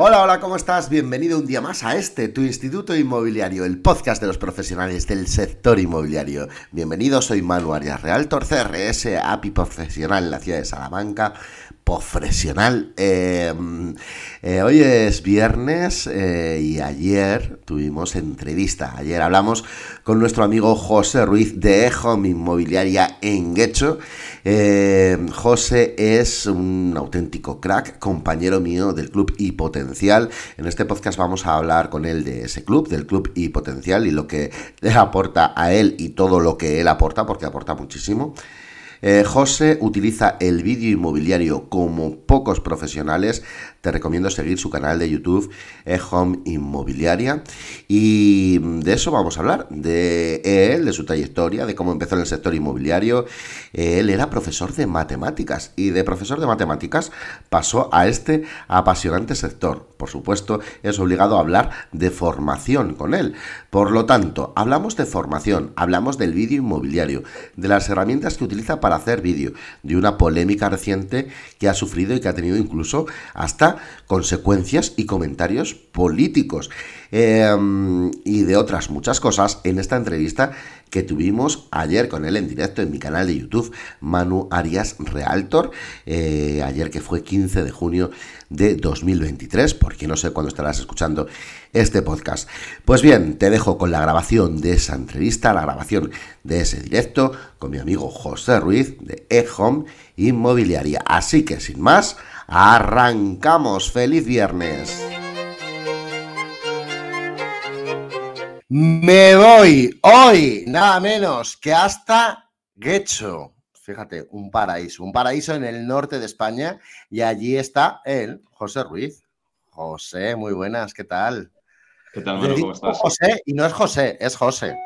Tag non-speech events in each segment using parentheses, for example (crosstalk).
Hola, hola, ¿cómo estás? Bienvenido un día más a este, tu Instituto Inmobiliario, el podcast de los profesionales del sector inmobiliario. Bienvenido, soy Manu Arias Realtor, CRS, API profesional en la ciudad de Salamanca, profesional. Eh, eh, hoy es viernes eh, y ayer tuvimos entrevista. Ayer hablamos con nuestro amigo José Ruiz de Home Inmobiliaria en Guecho. José es un auténtico crack, compañero mío del club y Potencial. En este podcast vamos a hablar con él de ese club, del club y Potencial y lo que le aporta a él y todo lo que él aporta, porque aporta muchísimo. Eh, José utiliza el vídeo inmobiliario como pocos profesionales. Te recomiendo seguir su canal de YouTube, Home Inmobiliaria. Y de eso vamos a hablar, de él, de su trayectoria, de cómo empezó en el sector inmobiliario. Él era profesor de matemáticas y de profesor de matemáticas pasó a este apasionante sector. Por supuesto, es obligado a hablar de formación con él. Por lo tanto, hablamos de formación, hablamos del vídeo inmobiliario, de las herramientas que utiliza para hacer vídeo, de una polémica reciente que ha sufrido y que ha tenido incluso hasta consecuencias y comentarios políticos. Em, y de otras muchas cosas en esta entrevista que tuvimos ayer con él en directo en mi canal de YouTube, Manu Arias Realtor, eh, ayer que fue 15 de junio de 2023, porque no sé cuándo estarás escuchando este podcast. Pues bien, te dejo con la grabación de esa entrevista, la grabación de ese directo con mi amigo José Ruiz de eHome Inmobiliaria. Así que sin más, arrancamos. ¡Feliz viernes! Me voy hoy, nada menos que hasta Guecho. Fíjate, un paraíso, un paraíso en el norte de España y allí está él, José Ruiz. José, muy buenas, ¿qué tal? ¿Qué tal, Manu? ¿Cómo estás? José, y no es José, es José.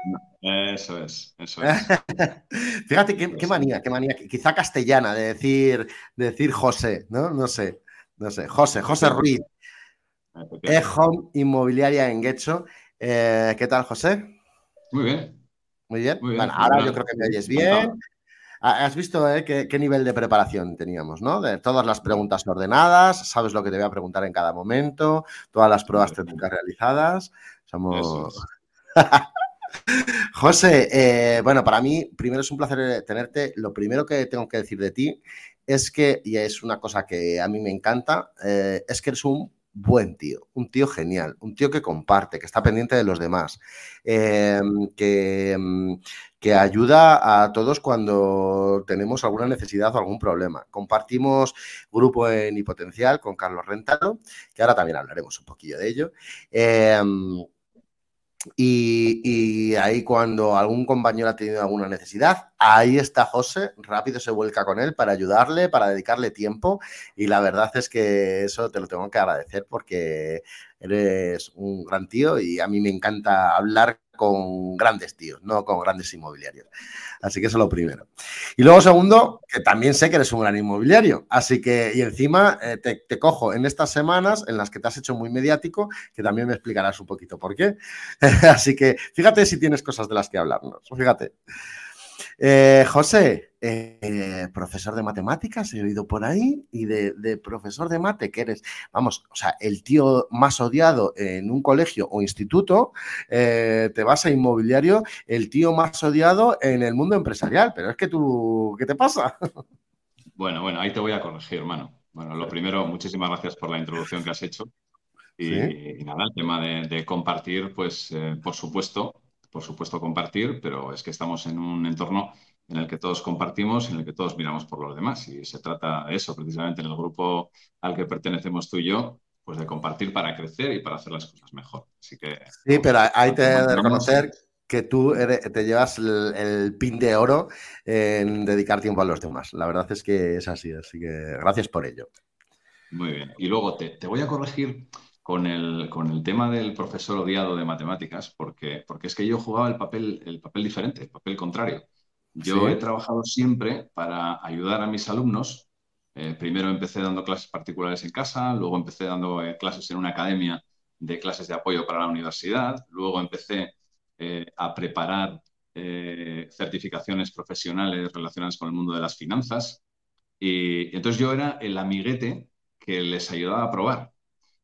Eso es, eso es. (laughs) Fíjate qué, manía, qué manía, quizá castellana de decir, de decir José, ¿no? No sé, no sé. José, José Ruiz. Home Inmobiliaria en Guecho. Eh, ¿Qué tal, José? Muy bien. Muy bien. Bueno, ahora yo creo que me oyes bien. Ah, has visto eh, qué, nivel de preparación teníamos, ¿no? De todas las preguntas ordenadas, sabes lo que te voy a preguntar en cada momento, todas las pruebas técnicas realizadas. Somos. (laughs) José, eh, bueno, para mí, primero es un placer tenerte. Lo primero que tengo que decir de ti es que, y es una cosa que a mí me encanta, es que eres un buen tío, un tío genial, un tío que comparte, que está pendiente de los demás, em, que, em, que, ayuda a todos cuando tenemos alguna necesidad o algún problema. Compartimos grupo en Hipotencial con Carlos Rentalo, que ahora también hablaremos un poquillo de ello. Em, y, ahí cuando algún compañero ha tenido alguna necesidad, ahí está José, rápido se vuelca con él para ayudarle, para dedicarle tiempo y la verdad es que eso te lo tengo que agradecer porque eres un gran tío y a mí me encanta hablar con grandes tíos, no con grandes inmobiliarios. Así que eso es lo primero. Y luego, segundo, que también sé que eres un gran inmobiliario. Así que, y encima eh, te, cojo en estas semanas en las que te has hecho muy mediático, que también me explicarás un poquito por qué. (laughs) Así que fíjate si tienes cosas de las que hablarnos. Fíjate. Eh, José, eh, profesor de matemáticas, he oído por ahí, y de, profesor de mate, que eres, vamos, o sea, el tío más odiado en un colegio o instituto, eh, te vas a inmobiliario, el tío más odiado en el mundo empresarial. Pero es que tú, ¿qué te pasa? Bueno, bueno, ahí te voy a corregir, hermano. Bueno, lo primero, muchísimas gracias por la introducción que has hecho. Y, nada, el tema de, compartir, pues por supuesto, por supuesto, compartir, pero es que estamos en un entorno en el que todos compartimos, en el que todos miramos por los demás. Y se trata de eso, precisamente en el grupo al que pertenecemos tú y yo, pues de compartir para crecer y para hacer las cosas mejor. Así que. Sí, pero hay que reconocer que tú te llevas el, pin de oro en dedicar tiempo a los demás. La verdad es que es así, así que gracias por ello. Muy bien. Y luego te, te voy a corregir con el, con el tema del profesor odiado de matemáticas, porque, porque es que yo jugaba el papel, el papel diferente, el papel contrario. Yo he trabajado siempre para ayudar a mis alumnos. Eh, primero empecé dando clases particulares en casa, luego empecé dando eh, clases en una academia de clases de apoyo para la universidad, luego empecé eh, a preparar certificaciones profesionales relacionadas con el mundo de las finanzas. Y entonces yo era el amiguete que les ayudaba a probar.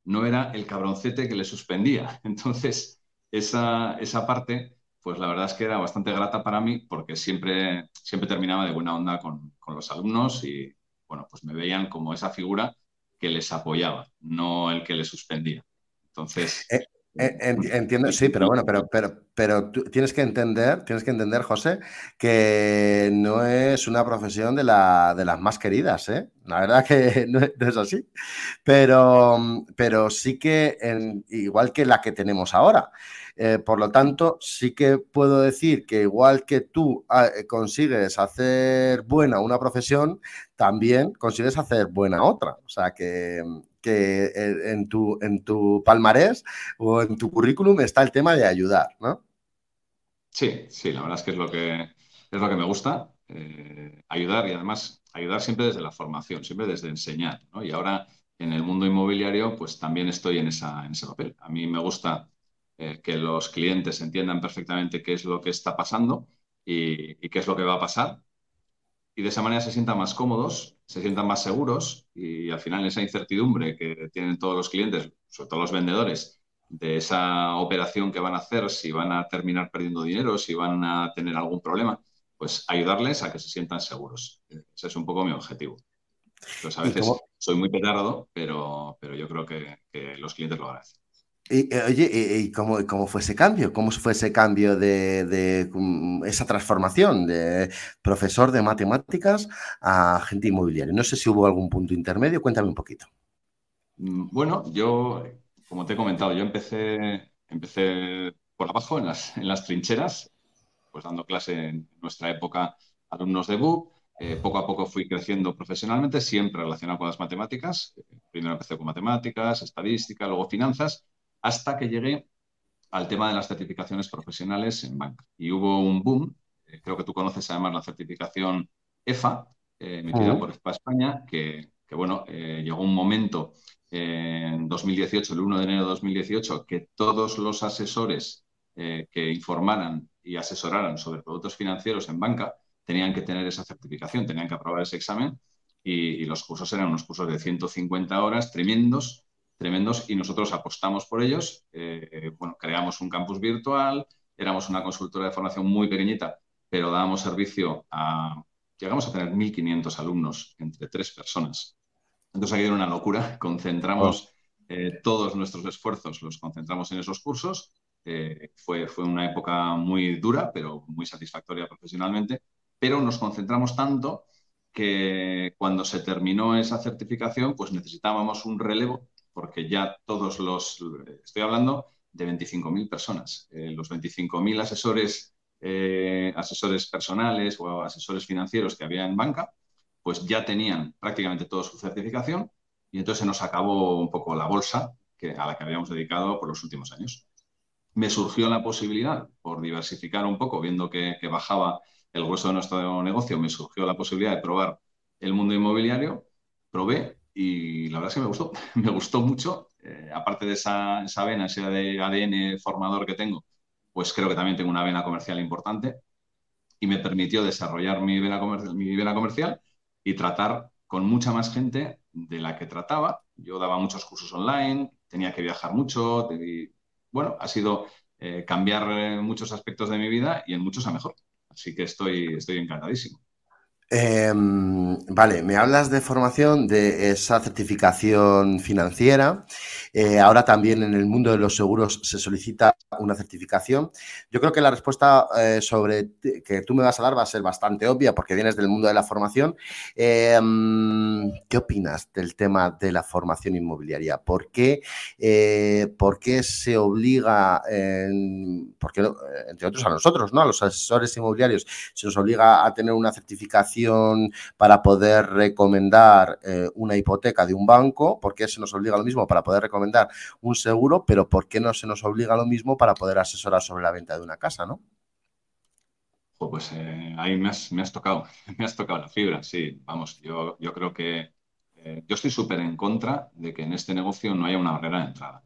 No era el cabroncete que le suspendía. (laughs) Entonces, esa, esa parte, pues la verdad es que era bastante grata para mí porque siempre, siempre terminaba de buena onda con, con los alumnos y, bueno, pues me veían como esa figura que les apoyaba, no el que les suspendía. Entonces... Eh, entiendo, sí, pero bueno, pero, pero, pero tienes que entender, tienes que entender, José, que no es una profesión de, la, de las más queridas, ¿eh? La verdad que (laughs) no, es así. Pero, pero sí que, igual que la que tenemos ahora. Eh, por lo tanto, sí que puedo decir que igual que tú ah, consigues hacer buena una profesión, también consigues hacer buena otra. O sea que, en tu, en tu palmarés o en tu currículum está el tema de ayudar, ¿no? Sí, sí, la verdad es que es lo que, es lo que me gusta, eh, ayudar y además ayudar siempre desde la formación, siempre desde enseñar. Y ahora en el mundo inmobiliario, pues también estoy en, esa, en ese papel. A mí me gusta eh, que los clientes entiendan perfectamente qué es lo que está pasando y qué es lo que va a pasar y de esa manera se sientan más cómodos, se sientan más seguros y al final esa incertidumbre que tienen todos los clientes, sobre todo los vendedores, de esa operación que van a hacer, si van a terminar perdiendo dinero, si van a tener algún problema, pues ayudarles a que se sientan seguros. Ese es un poco mi objetivo. Entonces a veces soy muy petardo, pero, pero yo creo que, que los clientes lo agradecen. Y, eh, oye, ¿y, cómo, cómo, fue ese cambio? ¿Cómo fue ese cambio de, mm, esa transformación de profesor de matemáticas a agente inmobiliario? No sé si hubo algún punto intermedio, cuéntame un poquito. Mm, bueno, yo, como te he comentado, yo empecé, empecé por abajo, en las, en las trincheras, pues dando clase en nuestra época alumnos de BUP. Eh, poco a poco fui creciendo profesionalmente, siempre relacionado con las matemáticas. Primero empecé con matemáticas, estadística, luego finanzas hasta que llegué al tema de las certificaciones profesionales en banca. Y hubo un boom, eh, creo que tú conoces además la certificación EFA, eh, emitida por EFA España, que, bueno, eh, llegó un momento en 2018, el 1 de enero de 2018, que todos los asesores que informaran y asesoraran sobre productos financieros en banca tenían que tener esa certificación, tenían que aprobar ese examen y, y los cursos eran unos cursos de 150 horas tremendos tremendos y nosotros apostamos por ellos. Eh, bueno, creamos un campus virtual, éramos una consultora de formación muy pequeñita, pero dábamos servicio a, llegamos a tener 1.500 alumnos entre tres personas. Entonces aquí era una locura, concentramos eh, todos nuestros esfuerzos, los concentramos en esos cursos. Eh, fue, fue una época muy dura, pero muy satisfactoria profesionalmente, pero nos concentramos tanto que cuando se terminó esa certificación, pues necesitábamos un relevo porque ya todos los, estoy hablando de 25.000 personas, eh, los 25.000 asesores, eh, asesores personales o asesores financieros que había en banca, pues ya tenían prácticamente toda su certificación y entonces se nos acabó un poco la bolsa que, a la que habíamos dedicado por los últimos años. Me surgió la posibilidad, por diversificar un poco, viendo que, que bajaba el grueso de nuestro negocio, me surgió la posibilidad de probar el mundo inmobiliario, probé y la verdad es que me gustó, (laughs) me gustó mucho. Eh, aparte de esa, esa vena, ese ADN formador que tengo, pues creo que también tengo una vena comercial importante y me permitió desarrollar mi vena, mi vena comercial y tratar con mucha más gente de la que trataba. Yo daba muchos cursos online, tenía que viajar mucho, bueno, ha sido eh, cambiar eh, muchos aspectos de mi vida y en muchos a mejor. Así que estoy, estoy encantadísimo. Em, vale, me hablas de formación, de esa certificación financiera. Eh, ahora también en el mundo de los seguros se solicita una certificación. Yo creo que la respuesta eh, sobre que tú me vas a dar va a ser bastante obvia porque vienes del mundo de la formación. Em, ¿Qué opinas del tema de la formación inmobiliaria? ¿Por qué, eh, por qué se obliga, porque, entre otros a nosotros, ¿no? a los asesores inmobiliarios, se nos obliga a tener una certificación? Para poder recomendar eh, una hipoteca de un banco? ¿Por qué se nos obliga lo mismo para poder recomendar un seguro? Pero ¿por qué no se nos obliga lo mismo para poder asesorar sobre la venta de una casa, no? Pues eh, ahí me has, tocado, (laughs) me has tocado la fibra, sí. Vamos, yo, yo creo que eh, yo estoy súper en contra de que en este negocio no haya una barrera de entrada.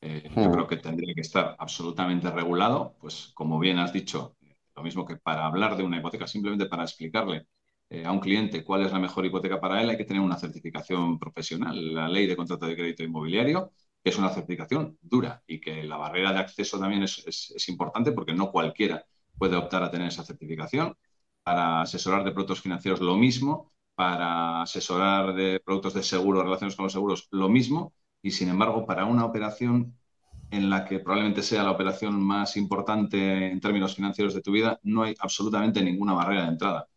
Yo hmm. creo que tendría que estar absolutamente regulado, pues como bien has dicho, lo mismo que para hablar de una hipoteca, simplemente para explicarle eh, a un cliente cuál es la mejor hipoteca para él, hay que tener una certificación profesional, la ley de contrato de crédito inmobiliario, es una certificación dura y que la barrera de acceso también es, importante porque no cualquiera puede optar a tener esa certificación. Para asesorar de productos financieros lo mismo, para asesorar de productos de seguro, relaciones con los seguros lo mismo, y sin embargo para una operación en la que probablemente sea la operación más importante en términos financieros de tu vida, no hay absolutamente ninguna barrera de entrada.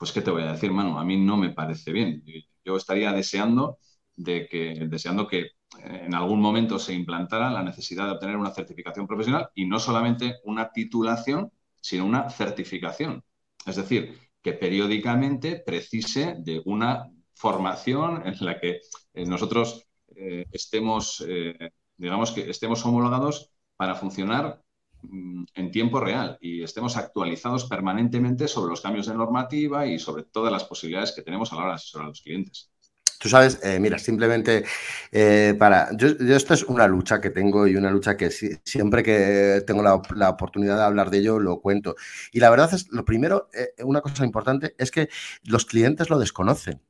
Pues, ¿qué te voy a decir, Manu? A mí no me parece bien. Yo estaría deseando, de que, deseando que en algún momento se implantara la necesidad de obtener una certificación profesional y no solamente una titulación, sino una certificación. Es decir, que periódicamente precise de una formación en la que eh, nosotros eh, estemos, eh, digamos que estemos homologados para funcionar en tiempo real y estemos actualizados permanentemente sobre los cambios de normativa y sobre todas las posibilidades que tenemos a la hora de asesorar a los clientes. Tú sabes, eh, mira, simplemente eh, para. Yo, esto es una lucha que tengo y una lucha que siempre que tengo la, oportunidad de hablar de ello lo cuento. Y la verdad es, lo primero, eh, una cosa importante es que los clientes lo desconocen.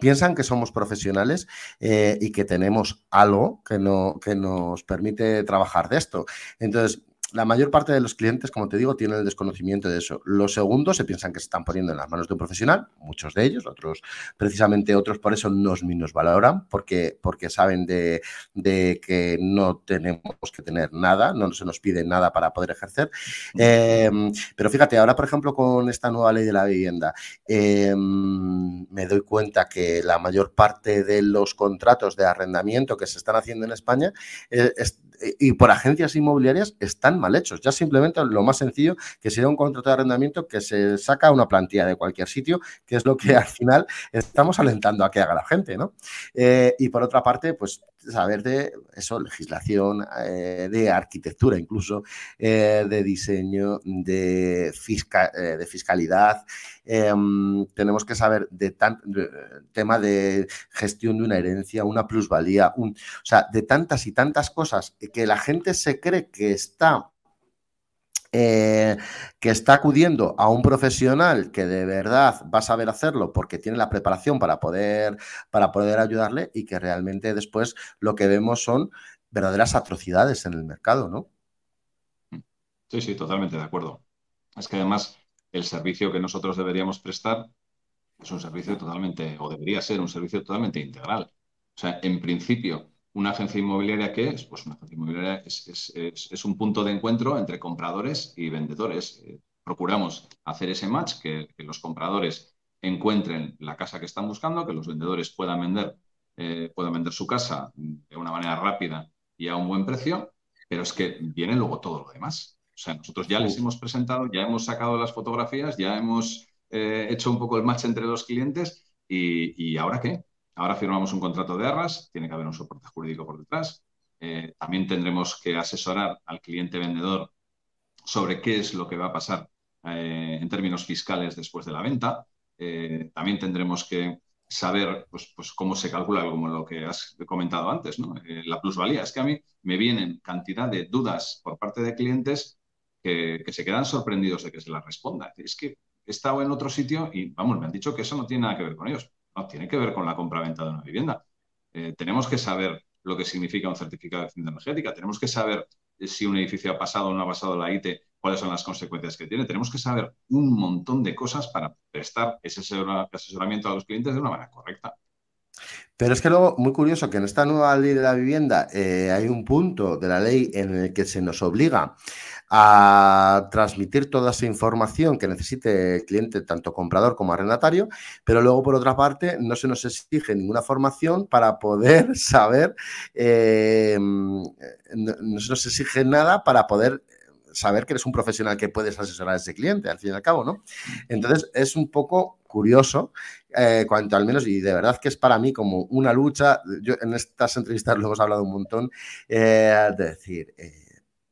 Piensan que somos profesionales y que tenemos algo que, no, que nos permite trabajar de esto. Entonces, la mayor parte de los clientes, como te digo, tienen el desconocimiento de eso. Los segundos se piensan que se están poniendo en las manos de un profesional, muchos de ellos, otros, precisamente otros por eso nos valoran, porque, porque saben de, que no tenemos que tener nada, no se nos pide nada para poder ejercer. Em, pero fíjate, ahora, por ejemplo, con esta nueva ley de la vivienda, em, me doy cuenta que la mayor parte de los contratos de arrendamiento que se están haciendo en España eh, y por agencias inmobiliarias están mal hechos. Ya simplemente lo más sencillo que sería un contrato de arrendamiento que se saca una plantilla de cualquier sitio, que es lo que (laughs) al final estamos alentando a que haga la gente, ¿no? Eh, y por otra parte, pues saber de eso, legislación, eh, de arquitectura incluso, eh, de diseño, de, de fiscalidad. Em, tenemos que saber de, tan, tema de gestión de una herencia, una plusvalía, o sea, de tantas y tantas cosas que la gente se cree que está eh, que está acudiendo a un profesional que de verdad va a saber hacerlo porque tiene la preparación para poder, para poder ayudarle y que realmente después lo que vemos son verdaderas atrocidades en el mercado, ¿no? Sí, sí, totalmente de acuerdo. Es que además el servicio que nosotros deberíamos prestar es un servicio totalmente, o debería ser un servicio totalmente integral. O sea, en principio, una agencia inmobiliaria, ¿qué es? Pues una agencia inmobiliaria es, un punto de encuentro entre compradores y vendedores. Eh, procuramos hacer ese match, que, los compradores encuentren la casa que están buscando, que los vendedores puedan vender, eh, puedan vender su casa de una manera rápida y a un buen precio, pero es que viene luego todo lo demás. O sea, nosotros ya les hemos presentado, ya hemos sacado las fotografías, ya hemos eh, hecho un poco el match entre los clientes y, y ¿ahora qué? Ahora firmamos un contrato de arras, tiene que haber un soporte jurídico por detrás. Eh, también tendremos que asesorar al cliente vendedor sobre qué es lo que va a pasar eh, en términos fiscales después de la venta. Eh, también tendremos que saber pues, pues, cómo se calcula, como lo que has comentado antes, la plusvalía. Es que a mí me vienen cantidad de dudas por parte de clientes que, que se quedan sorprendidos de que se las responda. Es que he estado en otro sitio y, vamos, me han dicho que eso no tiene nada que ver con ellos. No, tiene que ver con la compra-venta de una vivienda. Eh, tenemos que saber lo que significa un certificado de eficiencia energética, tenemos que saber si un edificio ha pasado o no ha pasado la IT, cuáles son las consecuencias que tiene. Tenemos que saber un montón de cosas para prestar ese asesoramiento a los clientes de una manera correcta. Pero es que luego, muy curioso que en esta nueva ley de la vivienda eh, hay un punto de la ley en el que se nos obliga a transmitir toda esa información que necesite el cliente, tanto comprador como arrendatario, pero luego, por otra parte, no se nos exige ninguna formación para poder (laughs) saber, eh, no, se nos exige nada para poder saber que eres un profesional que puedes asesorar a ese cliente, al fin y al cabo, ¿no? Entonces, es un poco curioso, eh, cuanto al menos, y de verdad que es para mí como una lucha, yo en estas entrevistas lo hemos hablado un montón, eh, de decir,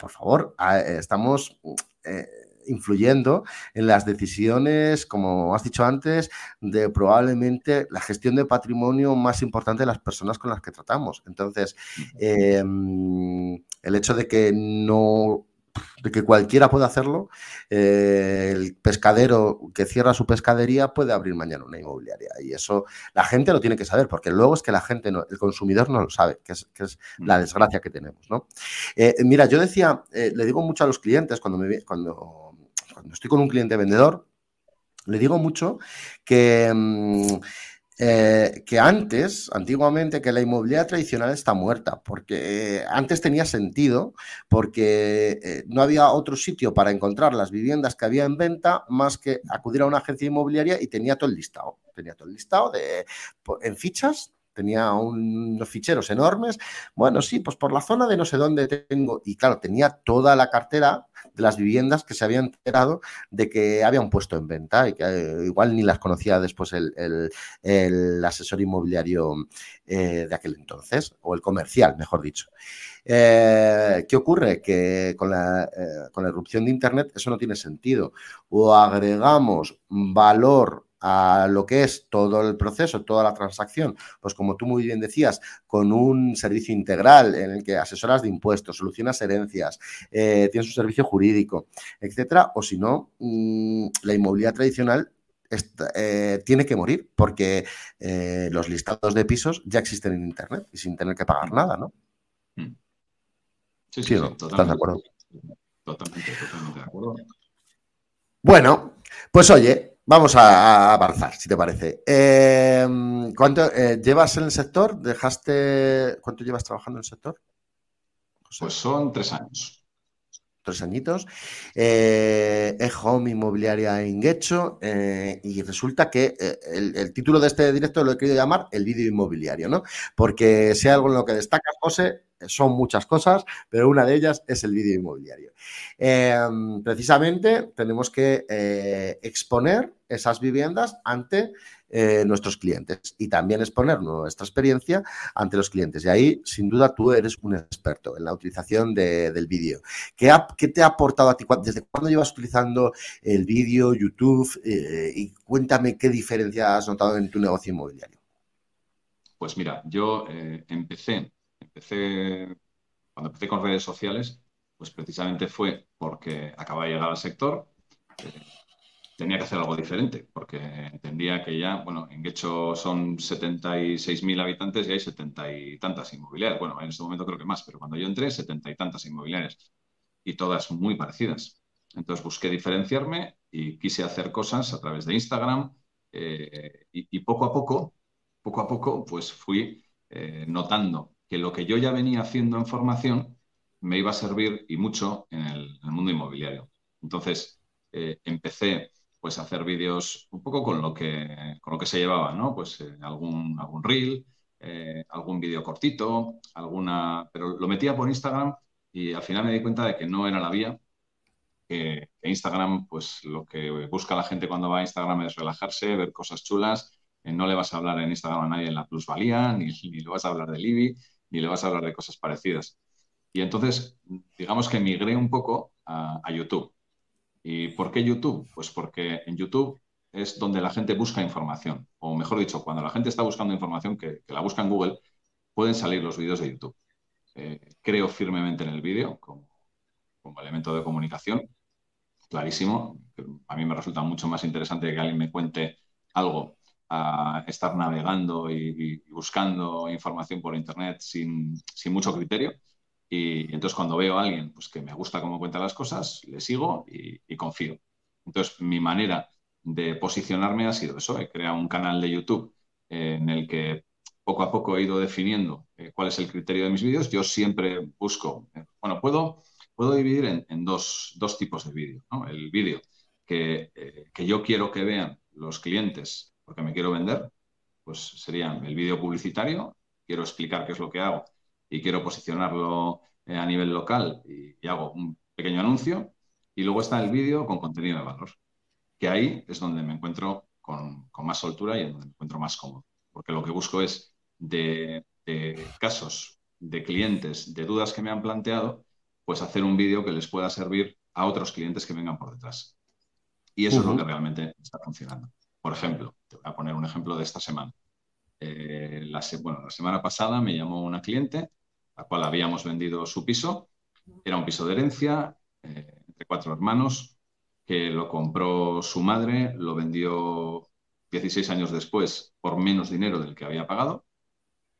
por favor, eh, estamos eh, influyendo en las decisiones, como has dicho antes, de probablemente la gestión de patrimonio más importante de las personas con las que tratamos. Entonces, em, el hecho de que no de que cualquiera puede hacerlo, eh, el pescadero que cierra su pescadería puede abrir mañana una inmobiliaria. Y eso la gente lo tiene que saber, porque luego es que la gente, no, el consumidor no lo sabe, que es, mm. la desgracia que tenemos. ¿no? Eh, mira, yo decía, eh, le digo mucho a los clientes cuando, me, cuando, cuando estoy con un cliente vendedor, le digo mucho que... Mm, eh, que antes, antiguamente, que la inmobiliaria tradicional está muerta, porque eh, antes tenía sentido, porque eh, no había otro sitio para encontrar las viviendas que había en venta más que acudir a una agencia inmobiliaria y tenía todo el listado, tenía todo el listado de, en fichas tenía unos ficheros enormes. Bueno, sí, pues por la zona de no sé dónde tengo. Y claro, tenía toda la cartera de las viviendas que se habían enterado de que habían puesto en venta y que eh, igual ni las conocía después el, asesor inmobiliario eh, de aquel entonces, o el comercial, mejor dicho. Eh, ¿Qué ocurre? Que con la, con la erupción de Internet eso no tiene sentido. O agregamos valor a lo que es todo el proceso, toda la transacción, pues como tú muy bien decías, con un servicio integral en el que asesoras de impuestos, solucionas herencias, eh, tienes un servicio jurídico, etcétera, o si no, mm, la inmobiliaria tradicional eh, tiene que morir porque eh, los listados de pisos ya existen en Internet y sin tener que pagar nada, ¿no? Mm. Sí, sí, ¿Estás de acuerdo? Totalmente, totalmente de acuerdo. Bueno, pues oye, Vamos a, avanzar, si te parece. Em, ¿Cuánto eh, llevas en el sector? ¿Dejaste cuánto llevas trabajando en el sector? Pues son tres años. Tres añitos. Eh, home inmobiliaria en Guecho. Eh, y resulta que eh, el, título de este directo lo he querido llamar el vídeo inmobiliario, ¿no? Porque si hay algo en lo que destaca José, son muchas cosas, pero una de ellas es el vídeo inmobiliario. Em, precisamente tenemos que eh, exponer esas viviendas ante eh, nuestros clientes y también exponer nuestra experiencia ante los clientes. Y ahí, sin duda, tú eres un experto en la utilización del vídeo. ¿Qué, te ha aportado a ti? ¿Desde cuándo llevas utilizando el vídeo, YouTube? Eh, y cuéntame qué diferencia has notado en tu negocio inmobiliario. Pues mira, yo empecé empecé, cuando empecé con redes sociales, pues precisamente fue porque acababa de llegar al sector, eh, tenía que hacer algo diferente, porque entendía que ya, bueno, en Guecho son 76.000 habitantes y hay 70 y tantas inmobiliarias. Bueno, en este momento creo que más, pero cuando yo entré, 70 y tantas inmobiliarias y todas muy parecidas. Entonces busqué diferenciarme y quise hacer cosas a través de Instagram eh, y, poco a poco, poco a poco, pues fui eh, notando que lo que yo ya venía haciendo en formación me iba a servir y mucho en el, mundo inmobiliario. Entonces, eh, empecé pues a hacer vídeos un poco con lo que, con lo que se llevaba, ¿no? Pues eh, algún, algún reel, eh, algún vídeo cortito, alguna... Pero lo metía por Instagram y al final me di cuenta de que no era la vía, que, Instagram, pues lo que busca la gente cuando va a Instagram es relajarse, ver cosas chulas, no le vas a hablar en Instagram a nadie en la plusvalía, (laughs) ni, ni le vas a hablar del IBI, ni le vas a hablar de cosas parecidas. Y entonces, digamos que migré un poco a, YouTube. ¿Y por qué YouTube? Pues porque en YouTube es donde la gente busca información. O mejor dicho, cuando la gente está buscando información que, la busca en Google, pueden salir los vídeos de YouTube. Eh, creo firmemente en el vídeo como, elemento de comunicación, clarísimo. A mí me resulta mucho más interesante que alguien me cuente algo a estar navegando y, buscando información por Internet sin, mucho criterio. Y entonces cuando veo a alguien pues, que me gusta cómo cuenta las cosas, le sigo y, confío. Entonces mi manera de posicionarme ha sido eso. He creado un canal de YouTube en el que poco a poco he ido definiendo eh, cuál es el criterio de mis vídeos. Yo siempre busco, eh, bueno, puedo, puedo dividir en, dos, tipos de vídeo. El vídeo que, eh, que yo quiero que vean los clientes porque me quiero vender, pues sería el vídeo publicitario, quiero explicar qué es lo que hago y quiero posicionarlo eh, a nivel local y, hago un pequeño anuncio. Y luego está el vídeo con contenido de valor, que ahí es donde me encuentro con, más soltura y donde me encuentro más cómodo. Porque lo que busco es de, casos de clientes, de dudas que me han planteado, pues hacer un vídeo que les pueda servir a otros clientes que vengan por detrás. Y eso es lo que realmente está funcionando. Por ejemplo, te voy a poner un ejemplo de esta semana. Eh, la, bueno, la semana pasada me llamó una cliente, a la cual habíamos vendido su piso. Era un piso de herencia, eh, entre cuatro hermanos, que lo compró su madre, lo vendió 16 años después por menos dinero del que había pagado.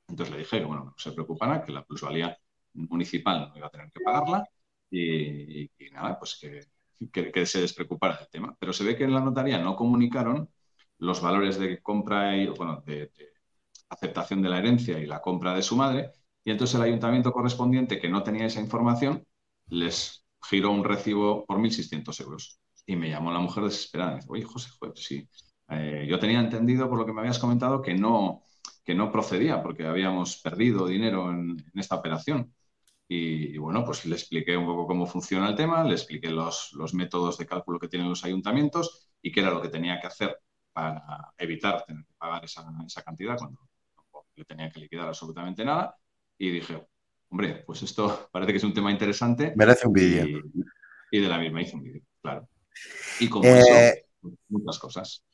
Entonces le dije que, bueno, no se preocupara, que la plusvalía municipal no iba a tener que pagarla y, nada, pues que, que, se despreocupara del tema. Pero se ve que en la notaría no comunicaron los valores de compra y, bueno, de, aceptación de la herencia y la compra de su madre. Y entonces el ayuntamiento correspondiente, que no tenía esa información, les giró un recibo por 1.600 euros. Y me llamó la mujer desesperada. Me dice, oye, José, pues sí. Eh, yo tenía entendido, por lo que me habías comentado, que no, que no procedía, porque habíamos perdido dinero en esta operación. Y, bueno, pues le expliqué un poco cómo funciona el tema, le expliqué los, los, métodos de cálculo que tienen los ayuntamientos y qué era lo que tenía que hacer para evitar tener que pagar esa, esa cantidad cuando no le tenía que liquidar absolutamente nada. Y dije, hombre, pues esto (laughs) parece que es un tema interesante. Merece un vídeo. Y, de la misma hice un vídeo, claro. Y como eso, eh, muchas cosas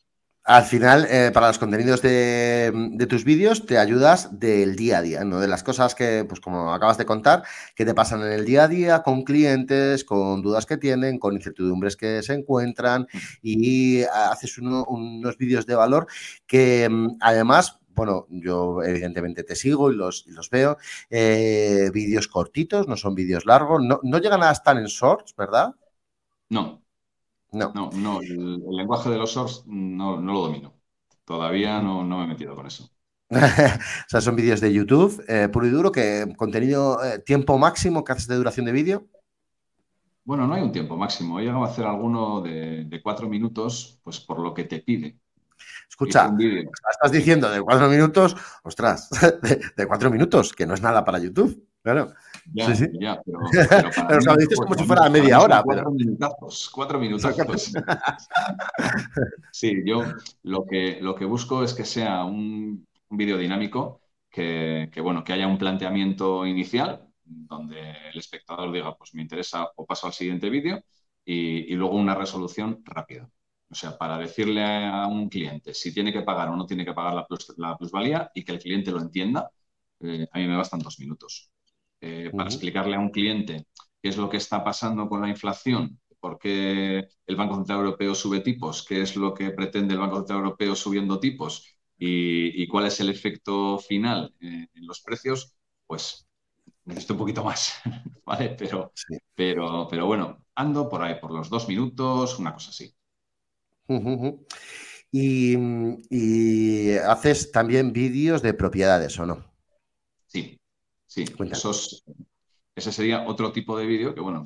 al final, eh, para los contenidos de, tus vídeos, te ayudas del día a día, ¿no? De las cosas que, pues como acabas de contar, que te pasan en el día a día con clientes, con dudas que tienen, con incertidumbres que se encuentran y haces unos vídeos de valor que mm, además bueno, yo evidentemente te sigo y los, veo. Eh, vídeos cortitos, no son vídeos largos, no, no, llegan a estar en shorts, ¿verdad? No, no. No, no, el, lenguaje de los shorts no, lo domino. Todavía no, me he metido con eso. (laughs) o sea, son vídeos de YouTube, eh, puro y duro, que contenido, eh, tiempo máximo que haces de duración de vídeo. Bueno, no hay un tiempo máximo. He llegado a hacer alguno de, cuatro minutos, pues por lo que te pide. Escucha, estás diciendo de cuatro minutos, ostras, (laughs) de, cuatro minutos, que no es nada para YouTube. Claro. Ya, sí, sí. ya, pero, (laughs) pero, lo dices como si fuera media hora. Cuatro minutazos, cuatro minutazos. (laughs) sí, yo lo que, lo que busco es que sea un, un vídeo dinámico, que, que, bueno, que haya un planteamiento inicial, donde el espectador diga, pues me interesa o paso al siguiente vídeo, y, y luego una resolución rápida. O sea, para decirle a un cliente si tiene que pagar o no tiene que pagar la, la plusvalía y que el cliente lo entienda, eh, a mí me bastan dos minutos. Eh, para explicarle a un cliente qué es lo que está pasando con la inflación, por qué el Banco Central Europeo sube tipos, qué es lo que pretende el Banco Central Europeo subiendo tipos y, cuál es el efecto final eh, en los precios, pues necesito un poquito más, (laughs) ¿vale? Pero, pero, pero bueno, ando por ahí, por los dos minutos, una cosa así. y, y, haces también vídeos de propiedades, ¿o no? Sí, Sí, ese sería otro tipo de vídeo que, bueno,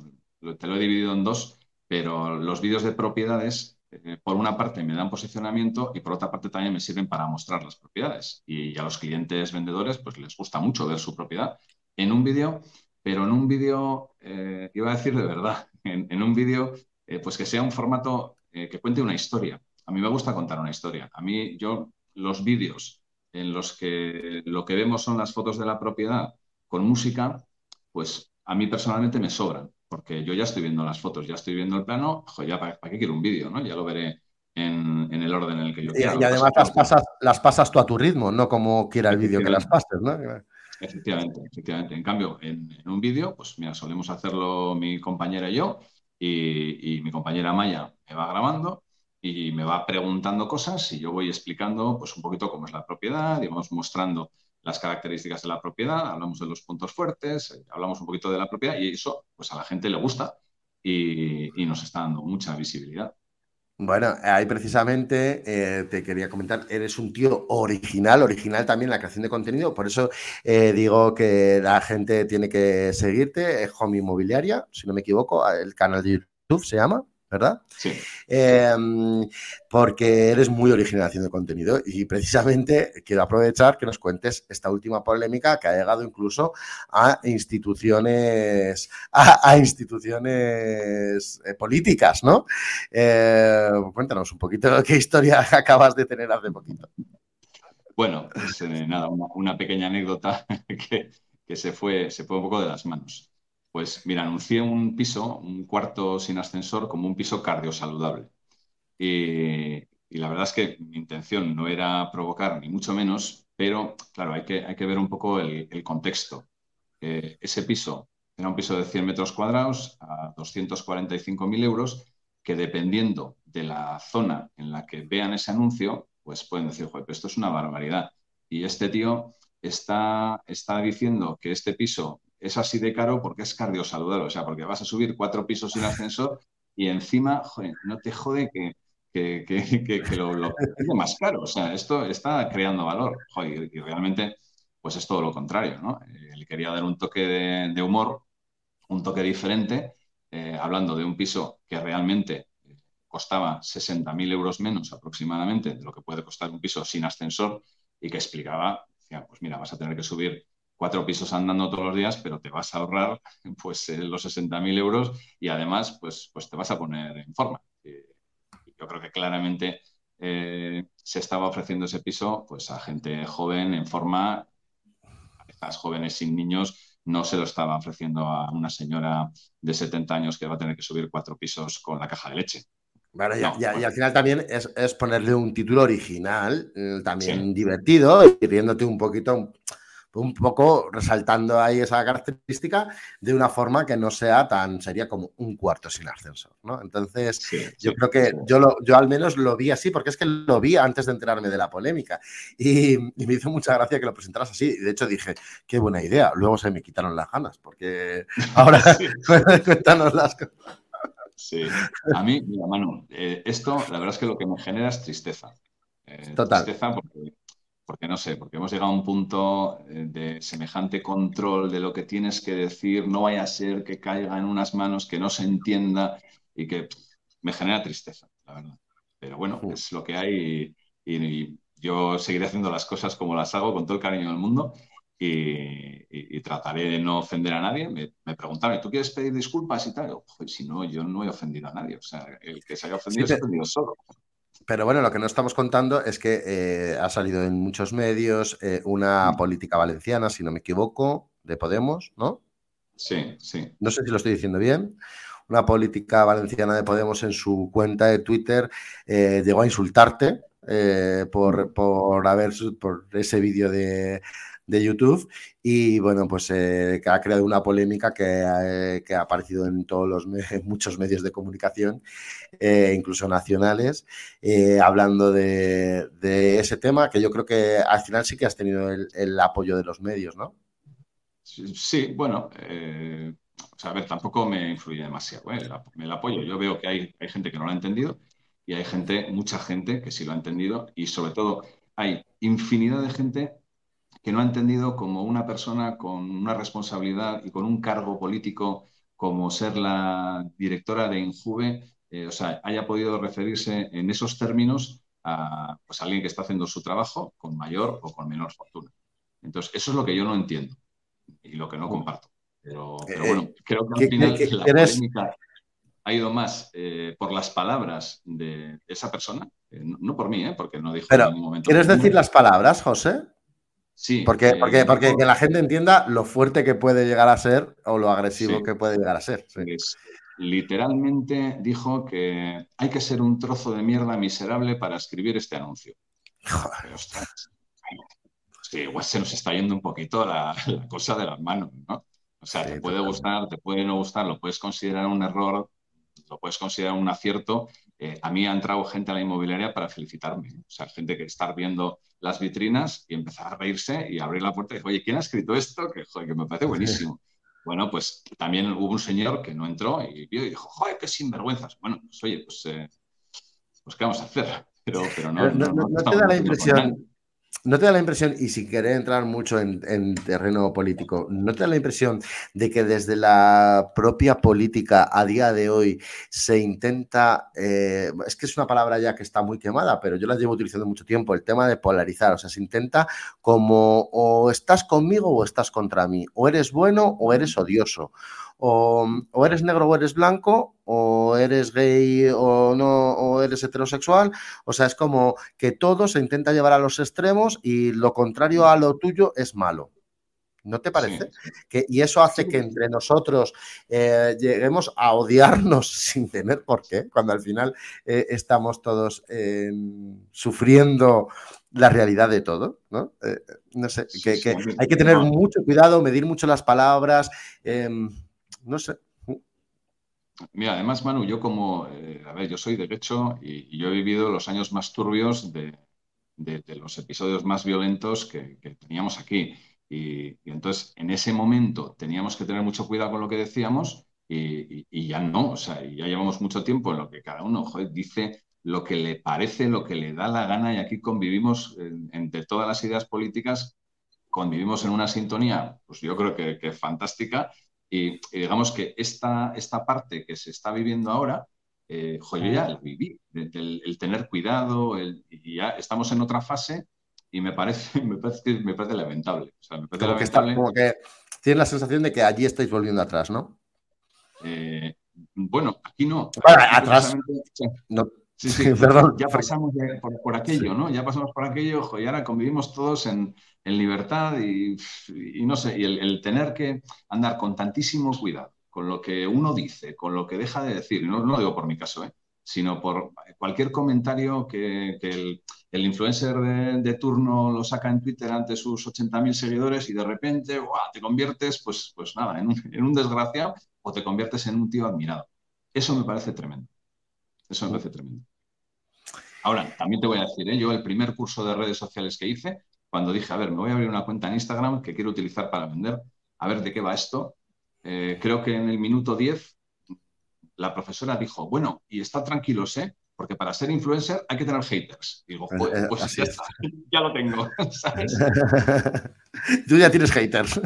te lo he dividido en dos, pero los vídeos de propiedades, eh, por una parte me dan posicionamiento y por otra parte también me sirven para mostrar las propiedades. Y a los clientes vendedores, pues les gusta mucho ver su propiedad en un vídeo, pero en un vídeo, eh, iba a decir de verdad, (laughs) en, un vídeo, eh, pues que sea un formato que cuente una historia. A mí me gusta contar una historia. A mí, yo, los vídeos en los que lo que vemos son las fotos de la propiedad con música, pues a mí personalmente me sobran, porque yo ya estoy viendo las fotos, ya estoy viendo el plano, ya para, qué quiero un vídeo, ¿no? Ya lo veré en, el orden en el que yo quiero. Y, además las pasas, las pasas tú a tu ritmo, no como quiera el vídeo que las pases, ¿no? Efectivamente, efectivamente. En cambio, en, un vídeo, pues mira, solemos hacerlo mi compañera y yo, y, y, mi compañera Maya me va grabando y me va preguntando cosas y yo voy explicando pues un poquito cómo es la propiedad y vamos mostrando las características de la propiedad, hablamos de los puntos fuertes, eh, hablamos un poquito de la propiedad y eso pues a la gente le gusta y, nos está dando mucha visibilidad. Bueno, ahí precisamente eh, te quería comentar, eres un tío original, original también en la creación de contenido, por eso eh, digo que la gente tiene que seguirte, es Home Inmobiliaria, si no me equivoco, el canal de YouTube se llama. ¿Verdad? Sí. Em, porque eres muy original haciendo contenido y precisamente quiero aprovechar que nos cuentes esta última polémica que ha llegado incluso a instituciones, a, instituciones eh, políticas, ¿no? Eh, cuéntanos un poquito (laughs) qué historia acabas de tener hace poquito. Bueno, pues eh, nada, una, pequeña anécdota (laughs) que, que se, fue, se fue un poco de las manos. Pues mira, anuncié un piso, un cuarto sin ascensor, como un piso cardiosaludable. Y, y la verdad es que mi intención no era provocar, ni mucho menos, pero claro, hay que, hay que ver un poco el, contexto. ese piso era un piso de 100 metros cuadrados a 245.000 euros, que dependiendo de la zona en la que vean ese anuncio, pues pueden decir, joder, pero esto es una barbaridad. Y este tío está, está diciendo que este piso es así de caro porque es cardiosaludable, o sea, porque vas a subir cuatro pisos sin ascensor y encima, joder, no te jode que, que, que, lo, lo más caro. O sea, esto está creando valor. Joder, y realmente, pues es todo lo contrario, ¿no? Eh, le quería dar un toque de, humor, un toque diferente, eh, hablando de un piso que realmente eh, costaba 60.000 euros menos aproximadamente de lo que puede costar un piso sin ascensor y que explicaba, decía, pues mira, vas a tener que subir cuatro pisos andando todos los días, pero te vas a ahorrar (laughs) pues los 60.000 euros y además pues, pues te vas a poner en forma. Yo creo que claramente eh, se estaba ofreciendo ese piso pues, a gente joven en forma, a jóvenes sin niños, no se lo estaba ofreciendo a una señora de 70 años que va a tener que subir cuatro pisos con la caja de leche. y, al final también es, ponerle un título original, eh, también divertido, y riéndote un poquito un poco resaltando ahí esa característica de una forma que no sea tan sería como un cuarto sin ascensor, ¿no? Entonces, yo creo que yo, lo, yo al menos lo vi así, porque es que lo vi antes de enterarme de la polémica y, me hizo mucha gracia que lo presentaras así. De hecho, dije, qué buena idea. Luego se me quitaron las ganas, porque (laughs) ahora (laughs) cuéntanos las cosas. Sí, a mí, mira, Manu, eh, esto la verdad es que lo que me genera es tristeza. Eh, Total. Tristeza porque porque no sé, porque hemos llegado a un punto eh, de semejante control de lo que tienes que decir, no vaya a ser que caiga en unas manos que no se entienda y que me genera tristeza, la verdad. Pero bueno, es lo que hay y, yo seguiré haciendo las cosas como las hago con todo el cariño del mundo y, trataré de no ofender a nadie. Me, me preguntaron, ¿tú quieres pedir disculpas y tal? si no, yo no he ofendido a nadie. O sea, el que se haya ofendido se ha ofendido solo. Pero bueno, lo que no estamos contando es que eh, ha salido en muchos medios eh, una política valenciana, si no me equivoco, de Podemos, ¿no? Sí, sí. No sé si lo estoy diciendo bien. Una política valenciana de Podemos en su cuenta de Twitter eh, llegó a insultarte por, por haber por ese vídeo de, de YouTube y bueno, pues eh, que ha creado una polémica que, eh, que, ha aparecido en todos los muchos medios de comunicación, eh, incluso nacionales, hablando de, ese tema que yo creo que al final sí que has tenido el, apoyo de los medios, ¿no? Sí, bueno, o a ver, tampoco me influye demasiado el, apoyo. Yo veo que hay, hay gente que no lo ha entendido y hay gente, mucha gente que sí lo ha entendido y sobre todo hay infinidad de gente que no ha entendido como una persona con una responsabilidad y con un cargo político como ser la directora de Injuve, eh, o sea, haya podido referirse en esos términos a pues, alguien que está haciendo su trabajo con mayor o con menor fortuna. Entonces, eso es lo que yo no entiendo y lo que no comparto. Pero, eh, bueno, creo que al final la polémica ha ido más eh, por las palabras de esa persona, no, por mí, porque no dijo en ningún momento. ¿Quieres decir las palabras, José? Sí. Porque, eh, porque, porque que la gente entienda lo fuerte que puede llegar a ser o lo agresivo que puede llegar a ser. literalmente dijo que hay que ser un trozo de mierda miserable para escribir este anuncio. igual se nos está yendo un poquito la, (laughs) cosa de las manos, ¿no? O sea, te puede gustar, te puede no gustar, lo puedes considerar un error, lo puedes considerar un acierto. Eh, a mí ha entrado gente a la inmobiliaria para felicitarme. O sea, gente que está viendo las vitrinas y empezar a reírse y abrir la puerta y decir, oye, ¿quién ha escrito esto? Que, que me parece buenísimo. (laughs) Bueno, pues también hubo un señor que no entró y vio y dijo, joder, qué sinvergüenzas. Bueno, pues oye, pues, eh, pues ¿qué vamos a hacer? Pero, pero no, no, no, no te da la impresión, ¿No te da la impresión, y si querés entrar mucho en, terreno político, ¿no te da la impresión de que desde la propia política a día de hoy se intenta, eh, es que es una palabra ya que está muy quemada, pero yo la llevo utilizando mucho tiempo, el tema de polarizar, o sea, se intenta como o estás conmigo o estás contra mí, o eres bueno o eres odioso, o, eres negro o eres blanco, o eres gay o no, o eres heterosexual. O sea, es como que todo se intenta llevar a los extremos y lo contrario a lo tuyo es malo. ¿No te parece? Que, y eso hace que entre nosotros eh, lleguemos a odiarnos (laughs) sin tener por qué, cuando al final eh, estamos todos sufriendo la realidad de todo, ¿no? Eh, no sé, que, hay que tener mucho cuidado, medir mucho las palabras. No sé. Mira, además, Manu, yo como, eh, a ver, yo soy derecho y, y, yo he vivido los años más turbios de, de, los episodios más violentos que, teníamos aquí. Y, entonces, en ese momento teníamos que tener mucho cuidado con lo que decíamos y, ya no, o sea, ya llevamos mucho tiempo en lo que cada uno dice lo que le parece, lo que le da la gana y aquí convivimos entre todas las ideas políticas, convivimos en una sintonía, pues yo creo que, que fantástica y, digamos que esta, esta parte que se está viviendo ahora, eh, yo ya la viví, el, tener cuidado, el, y ya estamos en otra fase y me parece, (laughs) me parece, me parece lamentable. O sea, me parece lamentable. como que tienes la sensación de que allí estáis volviendo atrás, ¿no? Eh, bueno, aquí no. atrás. No, Sí, sí, (laughs) Perdón. ya pasamos por, aquello, ¿no? Ya pasamos por aquello y ahora convivimos todos en, libertad y, no sé, y el, tener que andar con tantísimo cuidado con lo que uno dice, con lo que deja de decir, no, no lo digo por mi caso, ¿eh? sino por cualquier comentario que, el, influencer de, turno lo saca en Twitter ante sus 80.000 seguidores y de repente te conviertes, pues, pues nada, en un, en un desgraciado o te conviertes en un tío admirado. Eso me parece tremendo. Eso me parece tremendo. Ahora, también te voy a decir, ¿eh? yo el primer curso de redes sociales que hice, cuando dije, a ver, me voy a abrir una cuenta en Instagram que quiero utilizar para vender, a ver de qué va esto, eh, creo que en el minuto 10 la profesora dijo, bueno, y está tranquilos, ¿eh? Porque para ser influencer hay que tener haters. Y digo, pues, pues ya, está, (laughs) ya lo tengo. (laughs) (laughs) Tú ya tienes haters,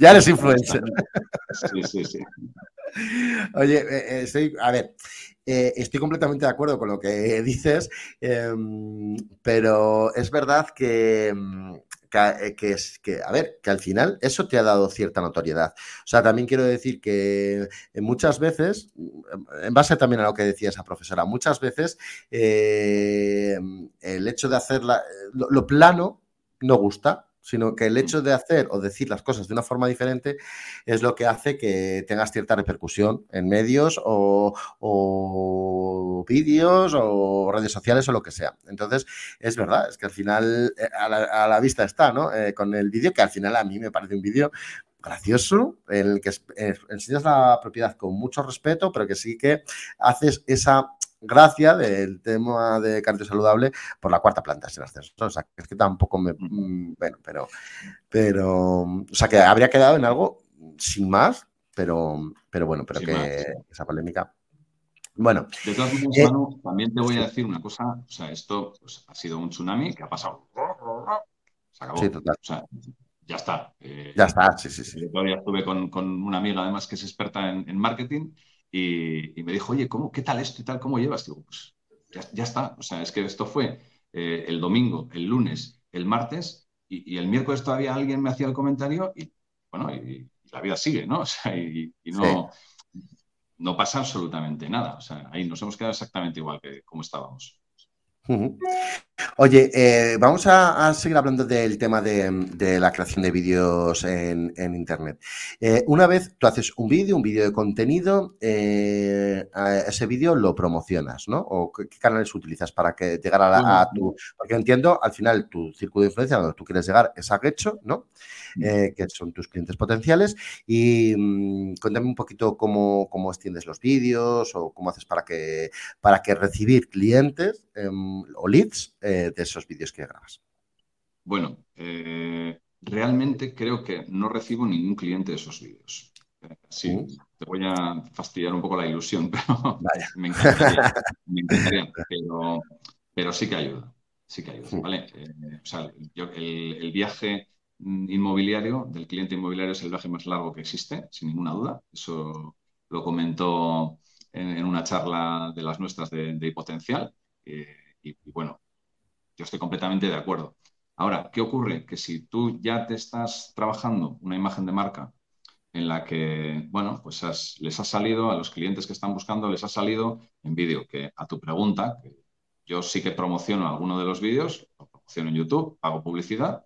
ya eres influencer. Sí, sí, sí. Oye, eh, estoy, a ver, estoy completamente de acuerdo con lo que (laughs) dices, em, pero es verdad que em, eh, que, es, que, a ver, que al final eso te ha dado cierta notoriedad. O sea, también quiero decir que eh, muchas veces, en base también a lo que decía esa profesora, muchas veces eh, el hecho de hacer lo plano no gusta sino que el hecho de hacer o decir las cosas de una forma diferente es lo que hace que tengas cierta repercusión en medios o, vídeos o redes sociales o lo que sea. Entonces, es verdad, es que al final eh, a la, vista está, ¿no? Eh, con el vídeo, que al final a mí me parece un vídeo gracioso, en el que enseñas la propiedad con mucho respeto, pero que sí que haces esa gracia del tema de cardio saludable por la cuarta planta sin ascenso. O sea, es que tampoco me. Mm, bueno, pero. Pero. O sea, que habría quedado en algo sin más, pero, pero bueno, pero que esa polémica. Bueno. De todas maneras, eh, Manu, también te voy a decir una cosa. O sea, esto pues, ha sido un tsunami que ha pasado. Se acabó. Sí, total. O sea, ya está. Eh, ya está, sí, sí, sí. Yo todavía estuve con, con, una amiga, además, que es experta en, en marketing y, me dijo, oye, ¿cómo, ¿qué tal esto y tal? ¿Cómo llevas? Digo, pues ya, está. O sea, es que esto fue eh, el domingo, el lunes, el martes y, el miércoles todavía alguien me hacía el comentario y, bueno, y, la vida sigue, ¿no? (laughs) O sea, y, no, no pasa absolutamente nada. O sea, ahí nos hemos quedado exactamente igual que como estábamos. Oye, eh, vamos a, seguir hablando del tema de, la creación de vídeos en, Internet. Eh, una vez tú haces un vídeo, un vídeo de contenido, eh, ese vídeo lo promocionas, ¿no? ¿O qué, canales utilizas para que llegar a, tu... Porque entiendo, al final, tu círculo de influencia, donde tú quieres llegar, es a Gecho, ¿no? que son tus clientes potenciales. Y mm, cuéntame un poquito cómo, cómo extiendes los vídeos o cómo haces para que, para que recibir clientes em, o leads eh, de esos vídeos que grabas? Bueno, eh, realmente creo que no recibo ningún cliente de esos vídeos. Sí, uh. te voy a fastidiar un poco la ilusión, (laughs) pero (laughs) me encantaría, (laughs) pero, sí que ayuda, sí que ayuda, ¿vale? Eh, o sea, el, viaje inmobiliario del cliente inmobiliario es el viaje más largo que existe, sin ninguna duda. Eso lo comentó en, una charla de las nuestras de, de Hipotencial. Y, bueno, yo estoy completamente de acuerdo. Ahora, ¿qué ocurre? Que si tú ya te estás trabajando una imagen de marca en la que, bueno, pues les ha salido a los clientes que están buscando, les ha salido en vídeo, que a tu pregunta, que yo sí que promociono alguno de los vídeos, lo promociono en YouTube, hago publicidad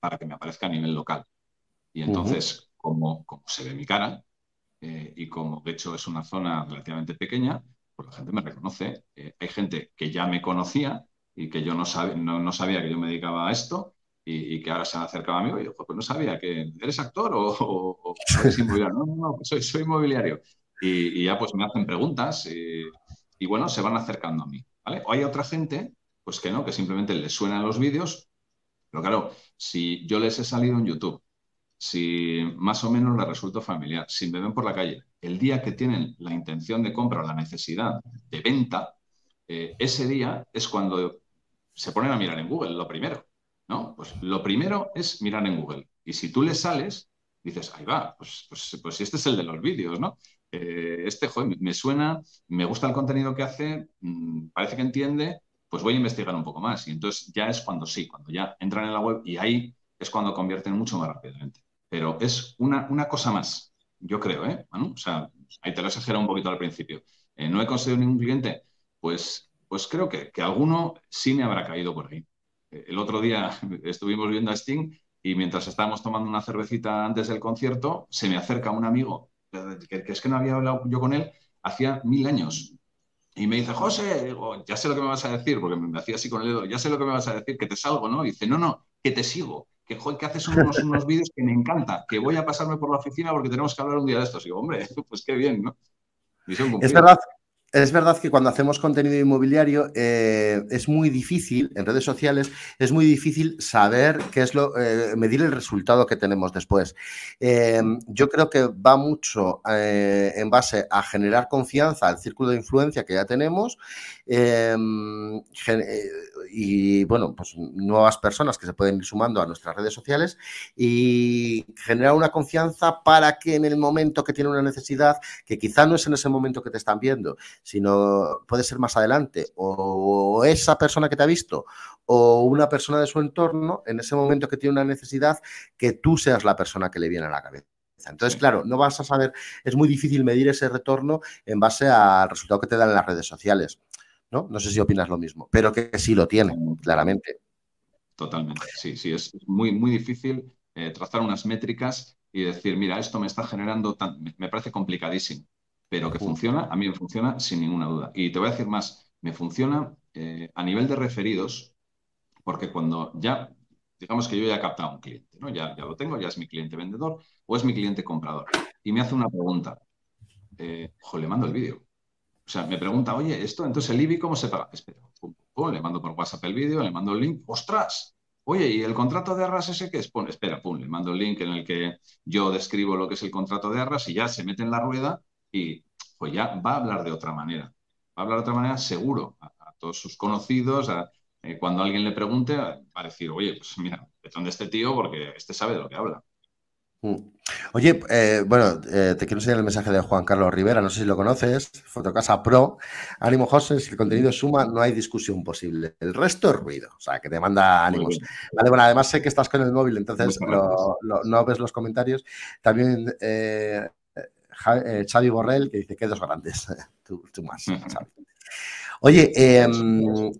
para que me aparezca a nivel local. Y entonces, como, como, se ve mi cara, eh, y como de hecho es una zona relativamente pequeña, pues la gente me reconoce. Eh, hay gente que ya me conocía y que yo no, no, sabía que yo me dedicaba a esto y, que ahora se han acercado a mí y yo, pues no sabía que eres actor o, (laughs) eres inmobiliario. No, no, no, soy, soy inmobiliario. Y, ya pues me hacen preguntas y, bueno, se van acercando a mí. ¿vale? O hay otra gente, pues que no, que simplemente les suenan los vídeos. Pero claro, si yo les he salido en YouTube, si más o menos les resulto familiar, si me ven por la calle, el día que tienen la intención de compra o la necesidad de venta, eh, ese día es cuando se ponen a mirar en Google, lo primero. ¿no? Pues lo primero es mirar en Google. Y si tú le sales, dices, ahí va, pues, pues, pues este es el de los vídeos, ¿no? Eh, este, joder, me suena, me gusta el contenido que hace, mm, parece que entiende, pues voy a investigar un poco más. Y entonces ya es cuando sí, cuando ya entran en la web y ahí es cuando convierten mucho más rápidamente. Pero es una, una cosa más, yo creo, ¿eh? O sea, ahí te lo exagero un poquito al principio. Eh, ¿No he conseguido ningún cliente? Pues, pues creo que, que alguno sí me habrá caído por ahí. El otro día (laughs) estuvimos viendo a Sting y mientras estábamos tomando una cervecita antes del concierto, se me acerca un amigo, que, es que no había hablado yo con él hacía mil años. Y me dice, José, ya sé lo que me vas a decir, porque me hacía así con el dedo, ya sé lo que me vas a decir, que te salgo, ¿no? Y dice, no, no, que te sigo, que, que haces unos, unos vídeos que me encanta, que voy a pasarme por la oficina porque tenemos que hablar un día de estos. Y digo, hombre, (laughs) pues qué bien, ¿no? Es verdad, es verdad que cuando hacemos contenido inmobiliario eh, es muy difícil, en redes sociales, es muy difícil saber qué es lo, eh, medir el resultado que tenemos después. Em, yo creo que va mucho eh, en base a generar confianza al círculo de influencia que ya tenemos em, y, bueno, pues nuevas personas que se pueden ir sumando a nuestras redes sociales y generar una confianza para que en el momento que tiene una necesidad, que quizá no es en ese momento que te están viendo, sino puede ser más adelante, o esa persona que te ha visto o una persona de su entorno, en ese momento que tiene una necesidad, que tú seas la persona que le viene a la cabeza. Entonces, claro, no vas a saber, es muy difícil medir ese retorno en base al resultado que te dan en las redes sociales. ¿no? No sé si opinas lo mismo, pero que sí lo tiene, claramente. Totalmente, sí, sí, es muy, muy difícil eh, trazar unas métricas y decir, mira, esto me está generando, me parece complicadísimo pero que funciona, a mí me funciona sin ninguna duda. Y te voy a decir más, me funciona eh, a nivel de referidos, porque cuando ya, digamos que yo ya he captado a un cliente, ¿no? ya, ya lo tengo, ya es mi cliente vendedor o es mi cliente comprador, y me hace una pregunta, eh, le mando el vídeo. O sea, me pregunta, oye, esto, entonces el IBI, ¿cómo se paga? Espera, le mando por WhatsApp el vídeo, le mando el link, ¡ostras! Oye, ¿y el contrato de arras ese qué es? Pon, espera, pum, le mando el link en el que yo describo lo que es el contrato de arras y ya se mete en la rueda y pues ya va a hablar de otra manera. Va a hablar de otra manera seguro a, todos sus conocidos, eh, cuando alguien le pregunte, va a decir, oye, pues mira, ¿de dónde este tío? Porque este sabe de lo que habla. Mm. Oye, eh, bueno, eh, te quiero enseñar el mensaje de Juan Carlos Rivera, no sé si lo conoces, Fotocasa Pro, ánimo José, si el contenido suma, no hay discusión posible. El resto es ruido, o sea, que te manda ánimos. Vale, bueno, además sé que estás con el móvil, entonces no ves los comentarios. También eh, Xavi Borrell, que dice que dos grandes. (laughs) tú, más, Oye, em,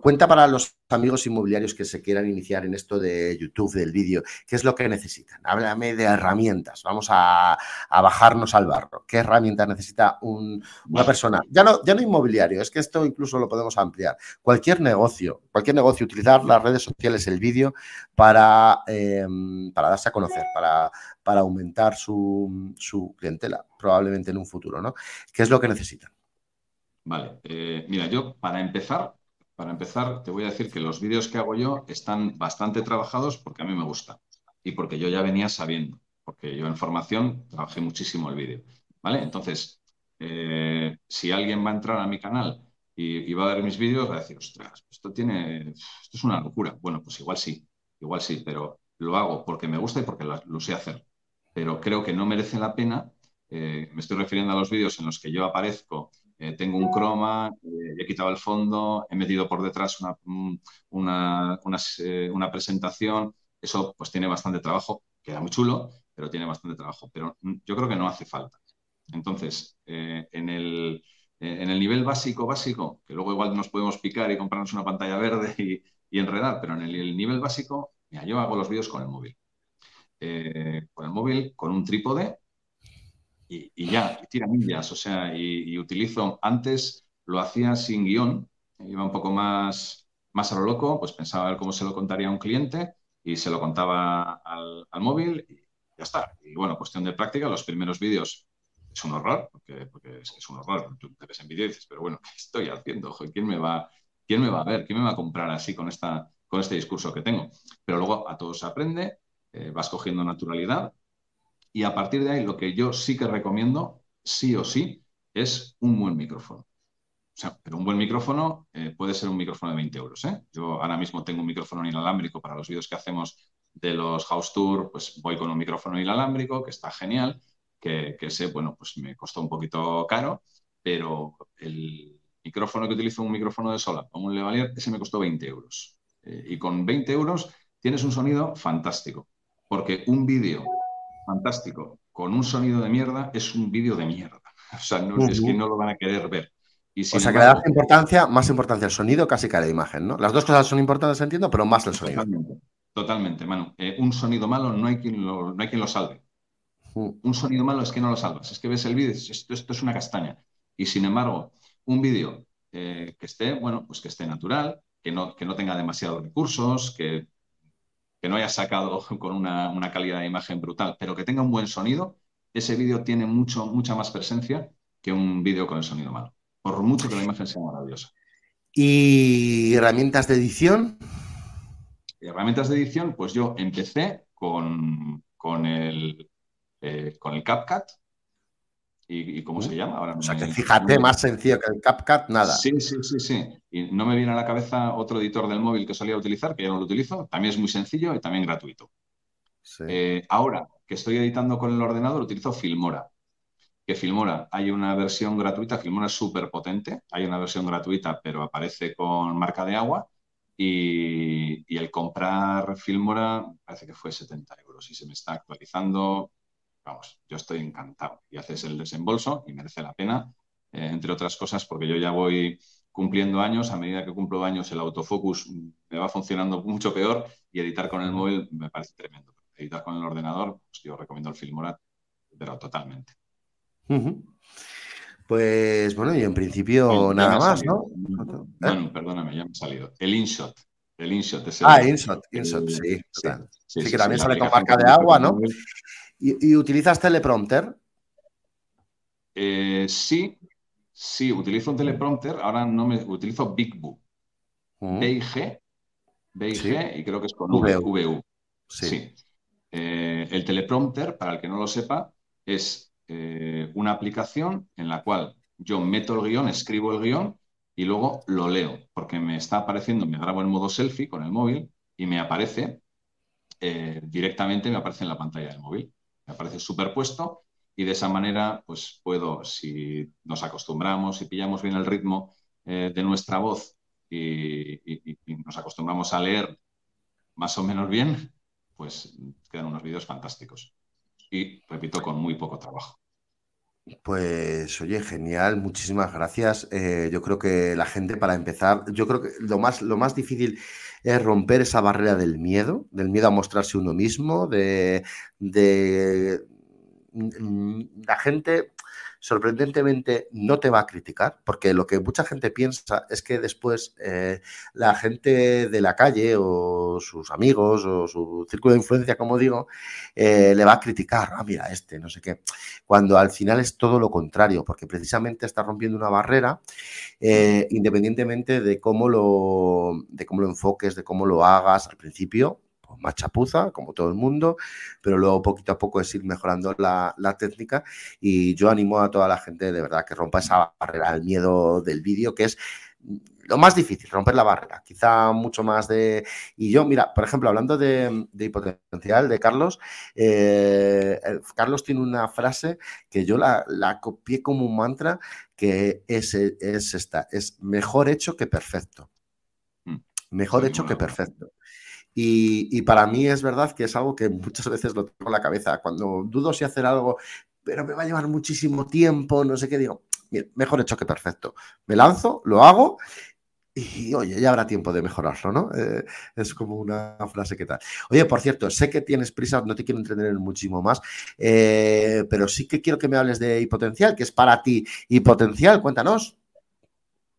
cuenta para los amigos inmobiliarios que se quieran iniciar en esto de YouTube, del vídeo, ¿qué es lo que necesitan? Háblame de herramientas, vamos a, bajarnos al barro. ¿Qué herramientas necesita una persona? Ya no, ya no inmobiliario, es que esto incluso lo podemos ampliar. Cualquier negocio, cualquier negocio, utilizar las redes sociales, el vídeo, para, em, para darse a conocer, para, para aumentar su, clientela, probablemente en un futuro, ¿no? ¿Qué es lo que necesitan? Vale, eh, mira, yo para empezar para empezar, te voy a decir que los vídeos que hago yo están bastante trabajados porque a mí me gusta y porque yo ya venía sabiendo, porque yo en formación trabajé muchísimo el vídeo. ¿Vale? Entonces, eh, si alguien va a entrar a mi canal y, va a ver mis vídeos, va a decir, ostras, esto tiene, esto es una locura. Bueno, pues igual sí, igual sí, pero lo hago porque me gusta y porque lo, sé hacer. Pero creo que no merece la pena, eh, me estoy refiriendo a los vídeos en los que yo aparezco eh, tengo un croma, eh, he quitado el fondo, he metido por detrás una, eh, una, presentación. Eso pues tiene bastante trabajo, queda muy chulo, pero tiene bastante trabajo. Pero mm, yo creo que no hace falta. Entonces, en, el, en el nivel básico, básico, que luego igual nos podemos picar y comprarnos una pantalla verde y, enredar, pero en el, nivel básico, mira, yo hago los vídeos con el móvil. con el móvil, con un trípode y, ya, y tira millas, o sea, y, utilizo, antes lo hacía sin guion, iba un poco más, más a lo loco, pues pensaba ver cómo se lo contaría a un cliente y se lo contaba al, móvil y ya está. Y bueno, cuestión de práctica, los primeros vídeos es un horror, porque, es, un horror. Tú te ves en vídeo y dices, pero bueno, ¿qué estoy haciendo? ¿Quién me va, quién me va a ver? ¿Quién me va a comprar así con, esta, con este discurso que tengo? Pero luego a todos se aprende, eh, vas cogiendo naturalidad y a partir de ahí lo que yo sí que recomiendo, sí o sí, es un buen micrófono. O sea, pero un buen micrófono eh, puede ser un micrófono de 20 euros. ¿eh? Yo ahora mismo tengo un micrófono inalámbrico para los vídeos que hacemos de los house tour, pues voy con un micrófono inalámbrico que está genial, que, ese, bueno, pues me costó un poquito caro, pero el micrófono que utilizo, un micrófono de sola, como un Levalier, ese me costó 20 euros. Eh, y con 20 euros tienes un sonido fantástico, porque un vídeo fantástico con un sonido de mierda es un vídeo de mierda. (laughs) O sea, no, es que no lo van a querer ver. Y o sea, que le das importancia, más importancia al sonido casi que a la imagen, ¿no? Las dos cosas son importantes, entiendo, pero más el sonido. Totalmente, totalmente Manu. Eh, un sonido malo no hay quien lo, no hay quien lo salve. Un sonido malo es que no lo salvas. Es que ves el vídeo esto, esto es una castaña. Y sin embargo, un vídeo eh, que esté, bueno, pues que esté natural, que no, que no tenga demasiados recursos, que que no haya sacado con una, calidad de imagen brutal, pero que tenga un buen sonido, ese vídeo tiene mucho, mucha más presencia que un vídeo con el sonido malo, por mucho que la imagen sea maravillosa. ¿Y herramientas de edición? Herramientas de edición, pues yo empecé con, con el, eh, con el CapCut, ¿Y, cómo se llama? Ahora o sea, que fíjate, más sencillo que el CapCut, nada. Sí, sí, sí, sí. Y no me viene a la cabeza otro editor del móvil que solía utilizar, que ya no lo utilizo. También es muy sencillo y también gratuito. Eh, ahora que estoy editando con el ordenador, utilizo Filmora. Que Filmora, hay una versión gratuita, Filmora es súper potente, hay una versión gratuita, pero aparece con marca de agua. Y, y el comprar Filmora parece que fue 70 euros y se me está actualizando vamos, yo estoy encantado. Y haces el desembolso y merece la pena, eh, entre otras cosas, porque yo ya voy cumpliendo años, a medida que cumplo años el autofocus me va funcionando mucho peor y editar con el móvil me parece tremendo. Editar con el ordenador, pues yo recomiendo el Filmora, pero totalmente. Pues bueno, y en principio nada más, ¿no? Bueno, perdóname, ya me ha salido. El InShot. El InShot es el, Ah, InShot, InShot, sí, sí, que también sale con marca de agua, ¿no? ¿Y, utilizas teleprompter? Eh, sí, sí, utilizo un teleprompter. Ahora no me utilizo Big Book. Mm. BIG, BIG y creo que es con VU. Sí. Eh, el teleprompter, para el que no lo sepa, es eh, una aplicación en la cual yo meto el guion, escribo el guion y luego lo leo, porque me está apareciendo, me grabo en modo selfie con el móvil y me aparece directamente, me aparece en la pantalla del móvil me parece superpuesto y de esa manera pues puedo, si nos acostumbramos, si pillamos bien el ritmo eh, de nuestra voz y, nos acostumbramos a leer más o menos bien, pues quedan unos vídeos fantásticos. Y repito, con muy poco trabajo. Pues oye, genial, muchísimas gracias. Eh, yo creo que la gente, para empezar, yo creo que lo más, lo más difícil es romper esa barrera del miedo, del miedo a mostrarse uno mismo, de, de mm, la gente sorprendentemente no te va a criticar, porque lo que mucha gente piensa es que después eh, la gente de la calle o sus amigos o su círculo de influencia, como digo, eh, le va a criticar, ah, mira, este, no sé qué, cuando al final es todo lo contrario, porque precisamente está rompiendo una barrera, eh, independientemente de cómo, lo, de cómo lo enfoques, de cómo lo hagas al principio, más chapuza, como todo el mundo, pero luego poquito a poco es ir mejorando la, técnica y yo animo a toda la gente de verdad que rompa esa barrera, el miedo del vídeo, que es lo más difícil, romper la barrera, quizá mucho más de... Y yo, mira, por ejemplo, hablando de, de hipotencial de Carlos, eh, Carlos tiene una frase que yo la, la copié como un mantra, que es, es esta, es mejor hecho que perfecto. Mm. Mejor hecho que perfecto. Y, para mí es verdad que es algo que muchas veces lo tengo en la cabeza. Cuando dudo si hacer algo, pero me va a llevar muchísimo tiempo, no sé qué, digo, mejor hecho que perfecto. Me lanzo, lo hago y oye, ya habrá tiempo de mejorarlo, ¿no? Eh, es como una frase que tal. Oye, por cierto, sé que tienes prisa, no te quiero entretener muchísimo más, eh, pero sí que quiero que me hables de hipotencial, que es para ti hipotencial, cuéntanos.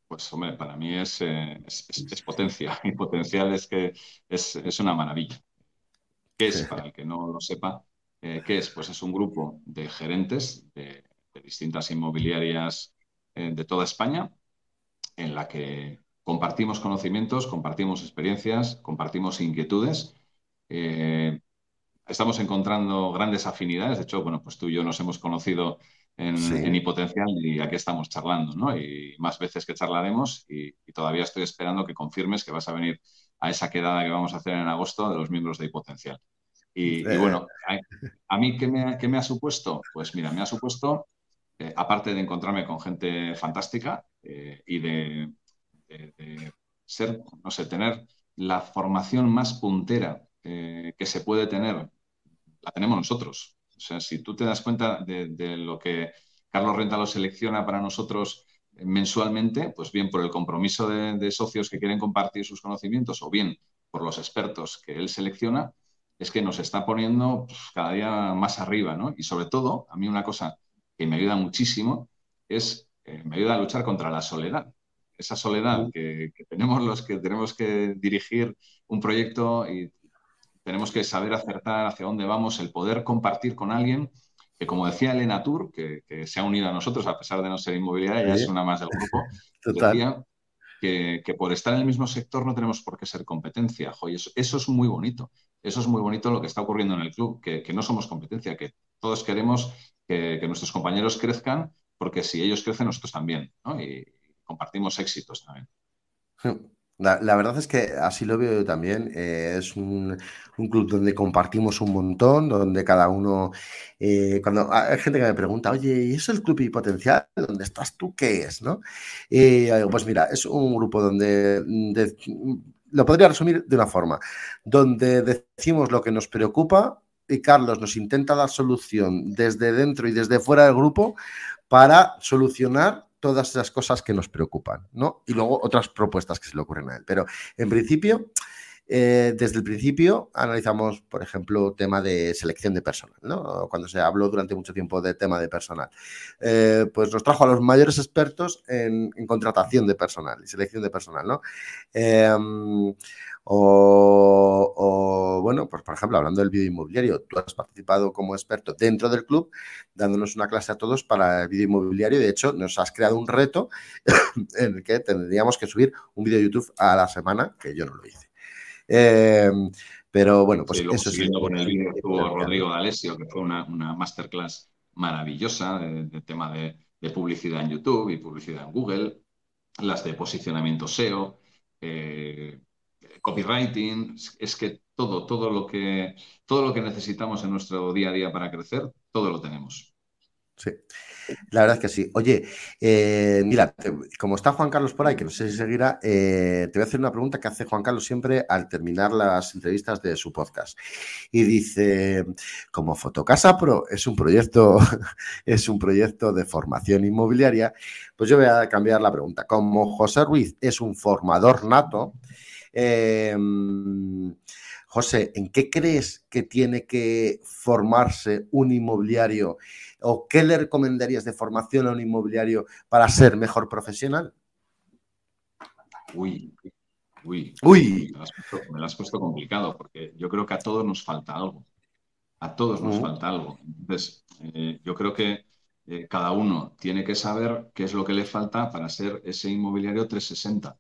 Pues hombre, para mí es, eh, es, potencia (laughs) y potencial es que es, una maravilla. ¿Qué es, para el que no lo sepa, qué es? Pues es un grupo de gerentes de, distintas inmobiliarias de toda España en la que compartimos conocimientos, compartimos experiencias, compartimos inquietudes. Eh, estamos encontrando grandes afinidades. De hecho, bueno, pues tú y yo nos hemos conocido en, sí. Hipotencial y aquí estamos charlando, ¿no? Y más veces que charlaremos y, todavía estoy esperando que confirmes que vas a venir a esa quedada que vamos a hacer en agosto de los miembros de Hipotencial. Y, bueno, a, mí, ¿qué me, ha supuesto? Pues mira, me ha supuesto, eh, aparte de encontrarme con gente fantástica eh, y de, de, ser, no sé, tener la formación más puntera eh, que se puede tener, la tenemos nosotros. O sea, si tú te das cuenta de, lo que Carlos Renta lo selecciona para nosotros mensualmente, pues bien por el compromiso de, socios que quieren compartir sus conocimientos o bien por los expertos que él selecciona, es que nos está poniendo pues, cada día más arriba, ¿no? Y sobre todo, a mí una cosa que me ayuda muchísimo es, eh, me ayuda a luchar contra la soledad esa soledad que, tenemos los que tenemos que dirigir un proyecto y tenemos que saber acertar hacia dónde vamos, el poder compartir con alguien que, como decía Elena Tour, que, se ha unido a nosotros a pesar de no ser inmobiliaria, ella es una más del grupo, (laughs) decía que, por estar en el mismo sector no tenemos por qué ser competencia. eso, es muy bonito. Eso es muy bonito lo que está ocurriendo en el club, que, no somos competencia, que todos queremos que, nuestros compañeros crezcan, porque si ellos crecen, nosotros también. ¿no? compartimos éxitos también. (laughs) La, verdad es que así lo veo yo también. Eh, es un, club donde compartimos un montón, donde cada uno. Eh, cuando hay gente que me pregunta, oye, ¿y eso es el club y potencial? ¿Dónde estás tú? ¿Qué es? ¿no? pues mira, es un grupo donde. lo podría resumir de una forma: donde decimos lo que nos preocupa y Carlos nos intenta dar solución desde dentro y desde fuera del grupo para solucionar todas esas cosas que nos preocupan, ¿no? Y luego otras propuestas que se le ocurren a él. Pero en principio, eh, desde el principio analizamos, por ejemplo, tema de selección de personal, ¿no? Cuando se habló durante mucho tiempo de tema de personal. Eh, pues nos trajo a los mayores expertos en, contratación de personal y selección de personal, ¿no? Em, o, bueno, pues por ejemplo, hablando del vídeo inmobiliario, tú has participado como experto dentro del club, dándonos una clase a todos para el vídeo inmobiliario. De hecho, nos has creado un reto (coughs) en el que tendríamos que subir un vídeo de YouTube a la semana, que yo no lo hice. Em, pero bueno, pues eso es. con el vídeo estuvo Rodrigo D'Alessio, que fue una, masterclass maravillosa de, tema de, publicidad en YouTube y publicidad en Google, las de posicionamiento SEO. Eh, copywriting, es que todo, todo lo que, todo lo que necesitamos en nuestro día a día para crecer, todo lo tenemos. Sí, la verdad es que sí. Oye, eh, mira, como está Juan Carlos por ahí, que no sé si seguirá, eh, te voy a hacer una pregunta que hace Juan Carlos siempre al terminar las entrevistas de su podcast. Y dice, como Fotocasa Pro es un proyecto, (laughs) es un proyecto de formación inmobiliaria, pues yo voy a cambiar la pregunta. Como José Ruiz es un formador nato, Em, José, ¿en qué crees que tiene que formarse un inmobiliario o qué le recomendarías de formación a un inmobiliario para ser mejor profesional? Uy, uy, uy. Me lo has puesto, complicado porque yo creo que a todos nos falta algo. A todos nos falta algo. Entonces, eh, yo creo que eh, cada uno tiene que saber qué es lo que le falta para ser ese inmobiliario 360.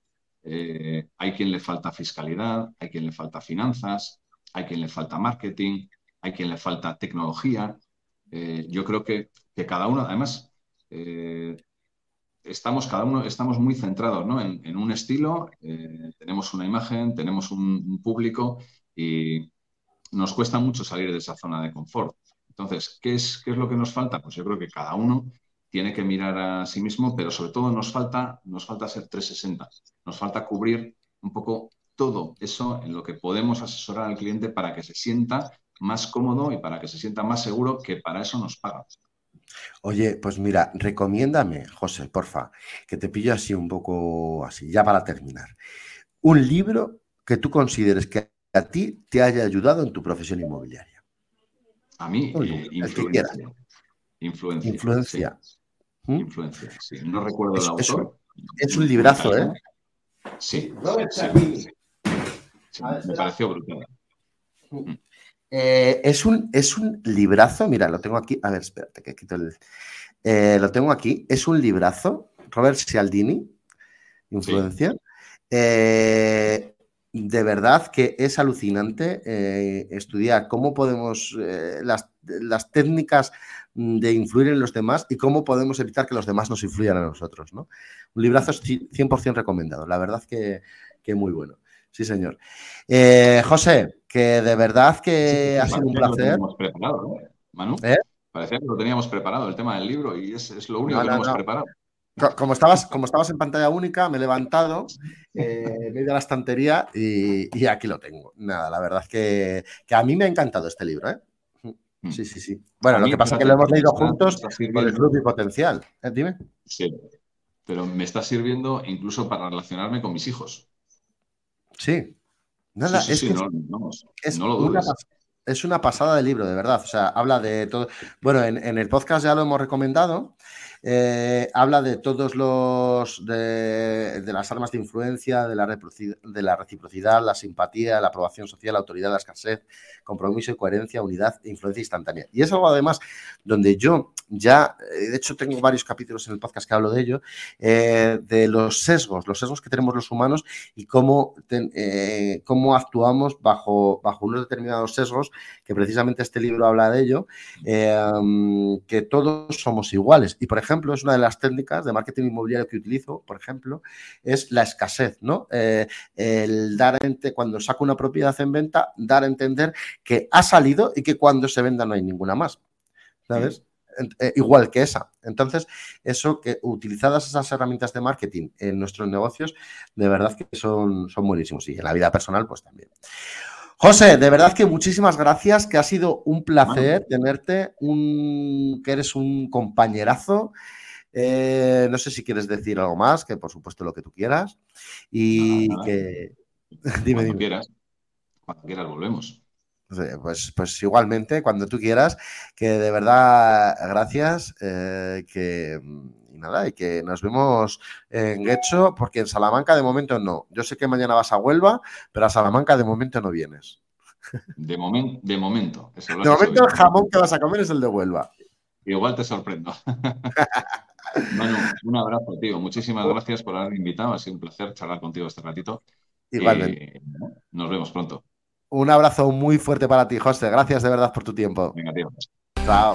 Eh, hay quien le falta fiscalidad, hay quien le falta finanzas, hay quien le falta marketing, hay quien le falta tecnología. Eh, yo creo que, cada uno, además, eh, estamos, cada uno estamos muy centrados en, un estilo, tenemos una imagen, tenemos un, público y nos cuesta mucho salir de esa zona de confort. Entonces, ¿qué es, ¿qué es lo que nos falta? Pues yo creo que cada uno tiene que mirar a sí mismo, pero sobre todo nos falta, nos falta ser 360. Nos falta cubrir un poco todo eso en lo que podemos asesorar al cliente para que se sienta más cómodo y para que se sienta más seguro que para eso nos paga. Oye, pues mira, recomiéndame, José, porfa, que te pillo así un poco así, ya para terminar. Un libro que tú consideres que a ti te haya ayudado en tu profesión inmobiliaria. A mí, eh, influencia. Influencia. Influencia. ¿Mm? Influencia, sí. No recuerdo el autor. Es, un librazo, ¿eh? Sí, me pareció brutal. Mm. Eh, es, un, es un librazo, mira, lo tengo aquí. A ver, espérate, que quito el. Eh, lo tengo aquí. Es un librazo, Robert Cialdini, Influencia. Eh, de verdad que es alucinante estudiar cómo podemos, las, las, técnicas de influir en los demás y cómo podemos evitar que los demás nos influyan a nosotros. ¿no? Un librazo 100% recomendado, la verdad que, que muy bueno. Sí, señor. José, que de verdad que ha sido un placer. Lo preparado, ¿eh? Manu, ¿Eh? Parecía que lo teníamos preparado, el tema del libro, y es, lo único que hemos preparado. Como estabas, como estabas en pantalla única, me he levantado, eh, me he ido a la estantería y, aquí lo tengo. Nada, la verdad es que, a mí me ha encantado este libro. ¿eh? Mm. Sí, sí, sí. Bueno, lo que pasa es que lo hemos leído juntos con el club y potencial. ¿Eh? Dime. Sí, pero me está sirviendo incluso para relacionarme con mis hijos. Sí, Nada, es que es, una, es, una, pasada de libro, de verdad. O sea, habla de todo. Bueno, en, el podcast ya lo hemos recomendado. Eh, habla de todos los de, las armas de influencia, de la, de la reciprocidad, la simpatía, la aprobación social, la autoridad, la escasez, compromiso y coherencia, unidad e influencia instantánea. Y es algo además donde yo ya, eh, de hecho tengo varios capítulos en el podcast que hablo de ello, eh, de los sesgos, los sesgos que tenemos los humanos y cómo, eh, cómo actuamos bajo, bajo unos determinados sesgos, que precisamente este libro habla de ello, que todos somos iguales. Y, por ejemplo, es una de las técnicas de marketing inmobiliario que utilizo, por ejemplo, es la escasez, ¿no? el dar, cuando saco una propiedad en venta, dar a entender que ha salido y que cuando se venda no hay ninguna más. ¿Sabes? Eh, igual que esa. Entonces, eso que utilizadas esas herramientas de marketing en nuestros negocios, de verdad que son, son buenísimos. Y en la vida personal, pues también. José, de verdad que muchísimas gracias, que ha sido un placer tenerte, un, que eres un compañerazo. Eh, no sé si quieres decir algo más, que por supuesto lo que tú quieras. Y que. (laughs) dime, Cuando quieras. Cuando quieras volvemos. Pues, pues igualmente, cuando tú quieras, que de verdad gracias, eh, que y nada, y que nos vemos en Guecho, porque en Salamanca de momento no. Yo sé que mañana vas a Huelva, pero a Salamanca de momento no vienes. De, momento de momento. de momento el jamón que vas a comer es el de Huelva. Igual te sorprendo. (laughs) Manu, un abrazo, tío. Muchísimas gracias por haberme invitado. Ha sido un placer charlar contigo este ratito. Igualmente. nos vemos pronto. Un abrazo muy fuerte para ti, José. Gracias de verdad por tu tiempo. Venga, tío. Chao.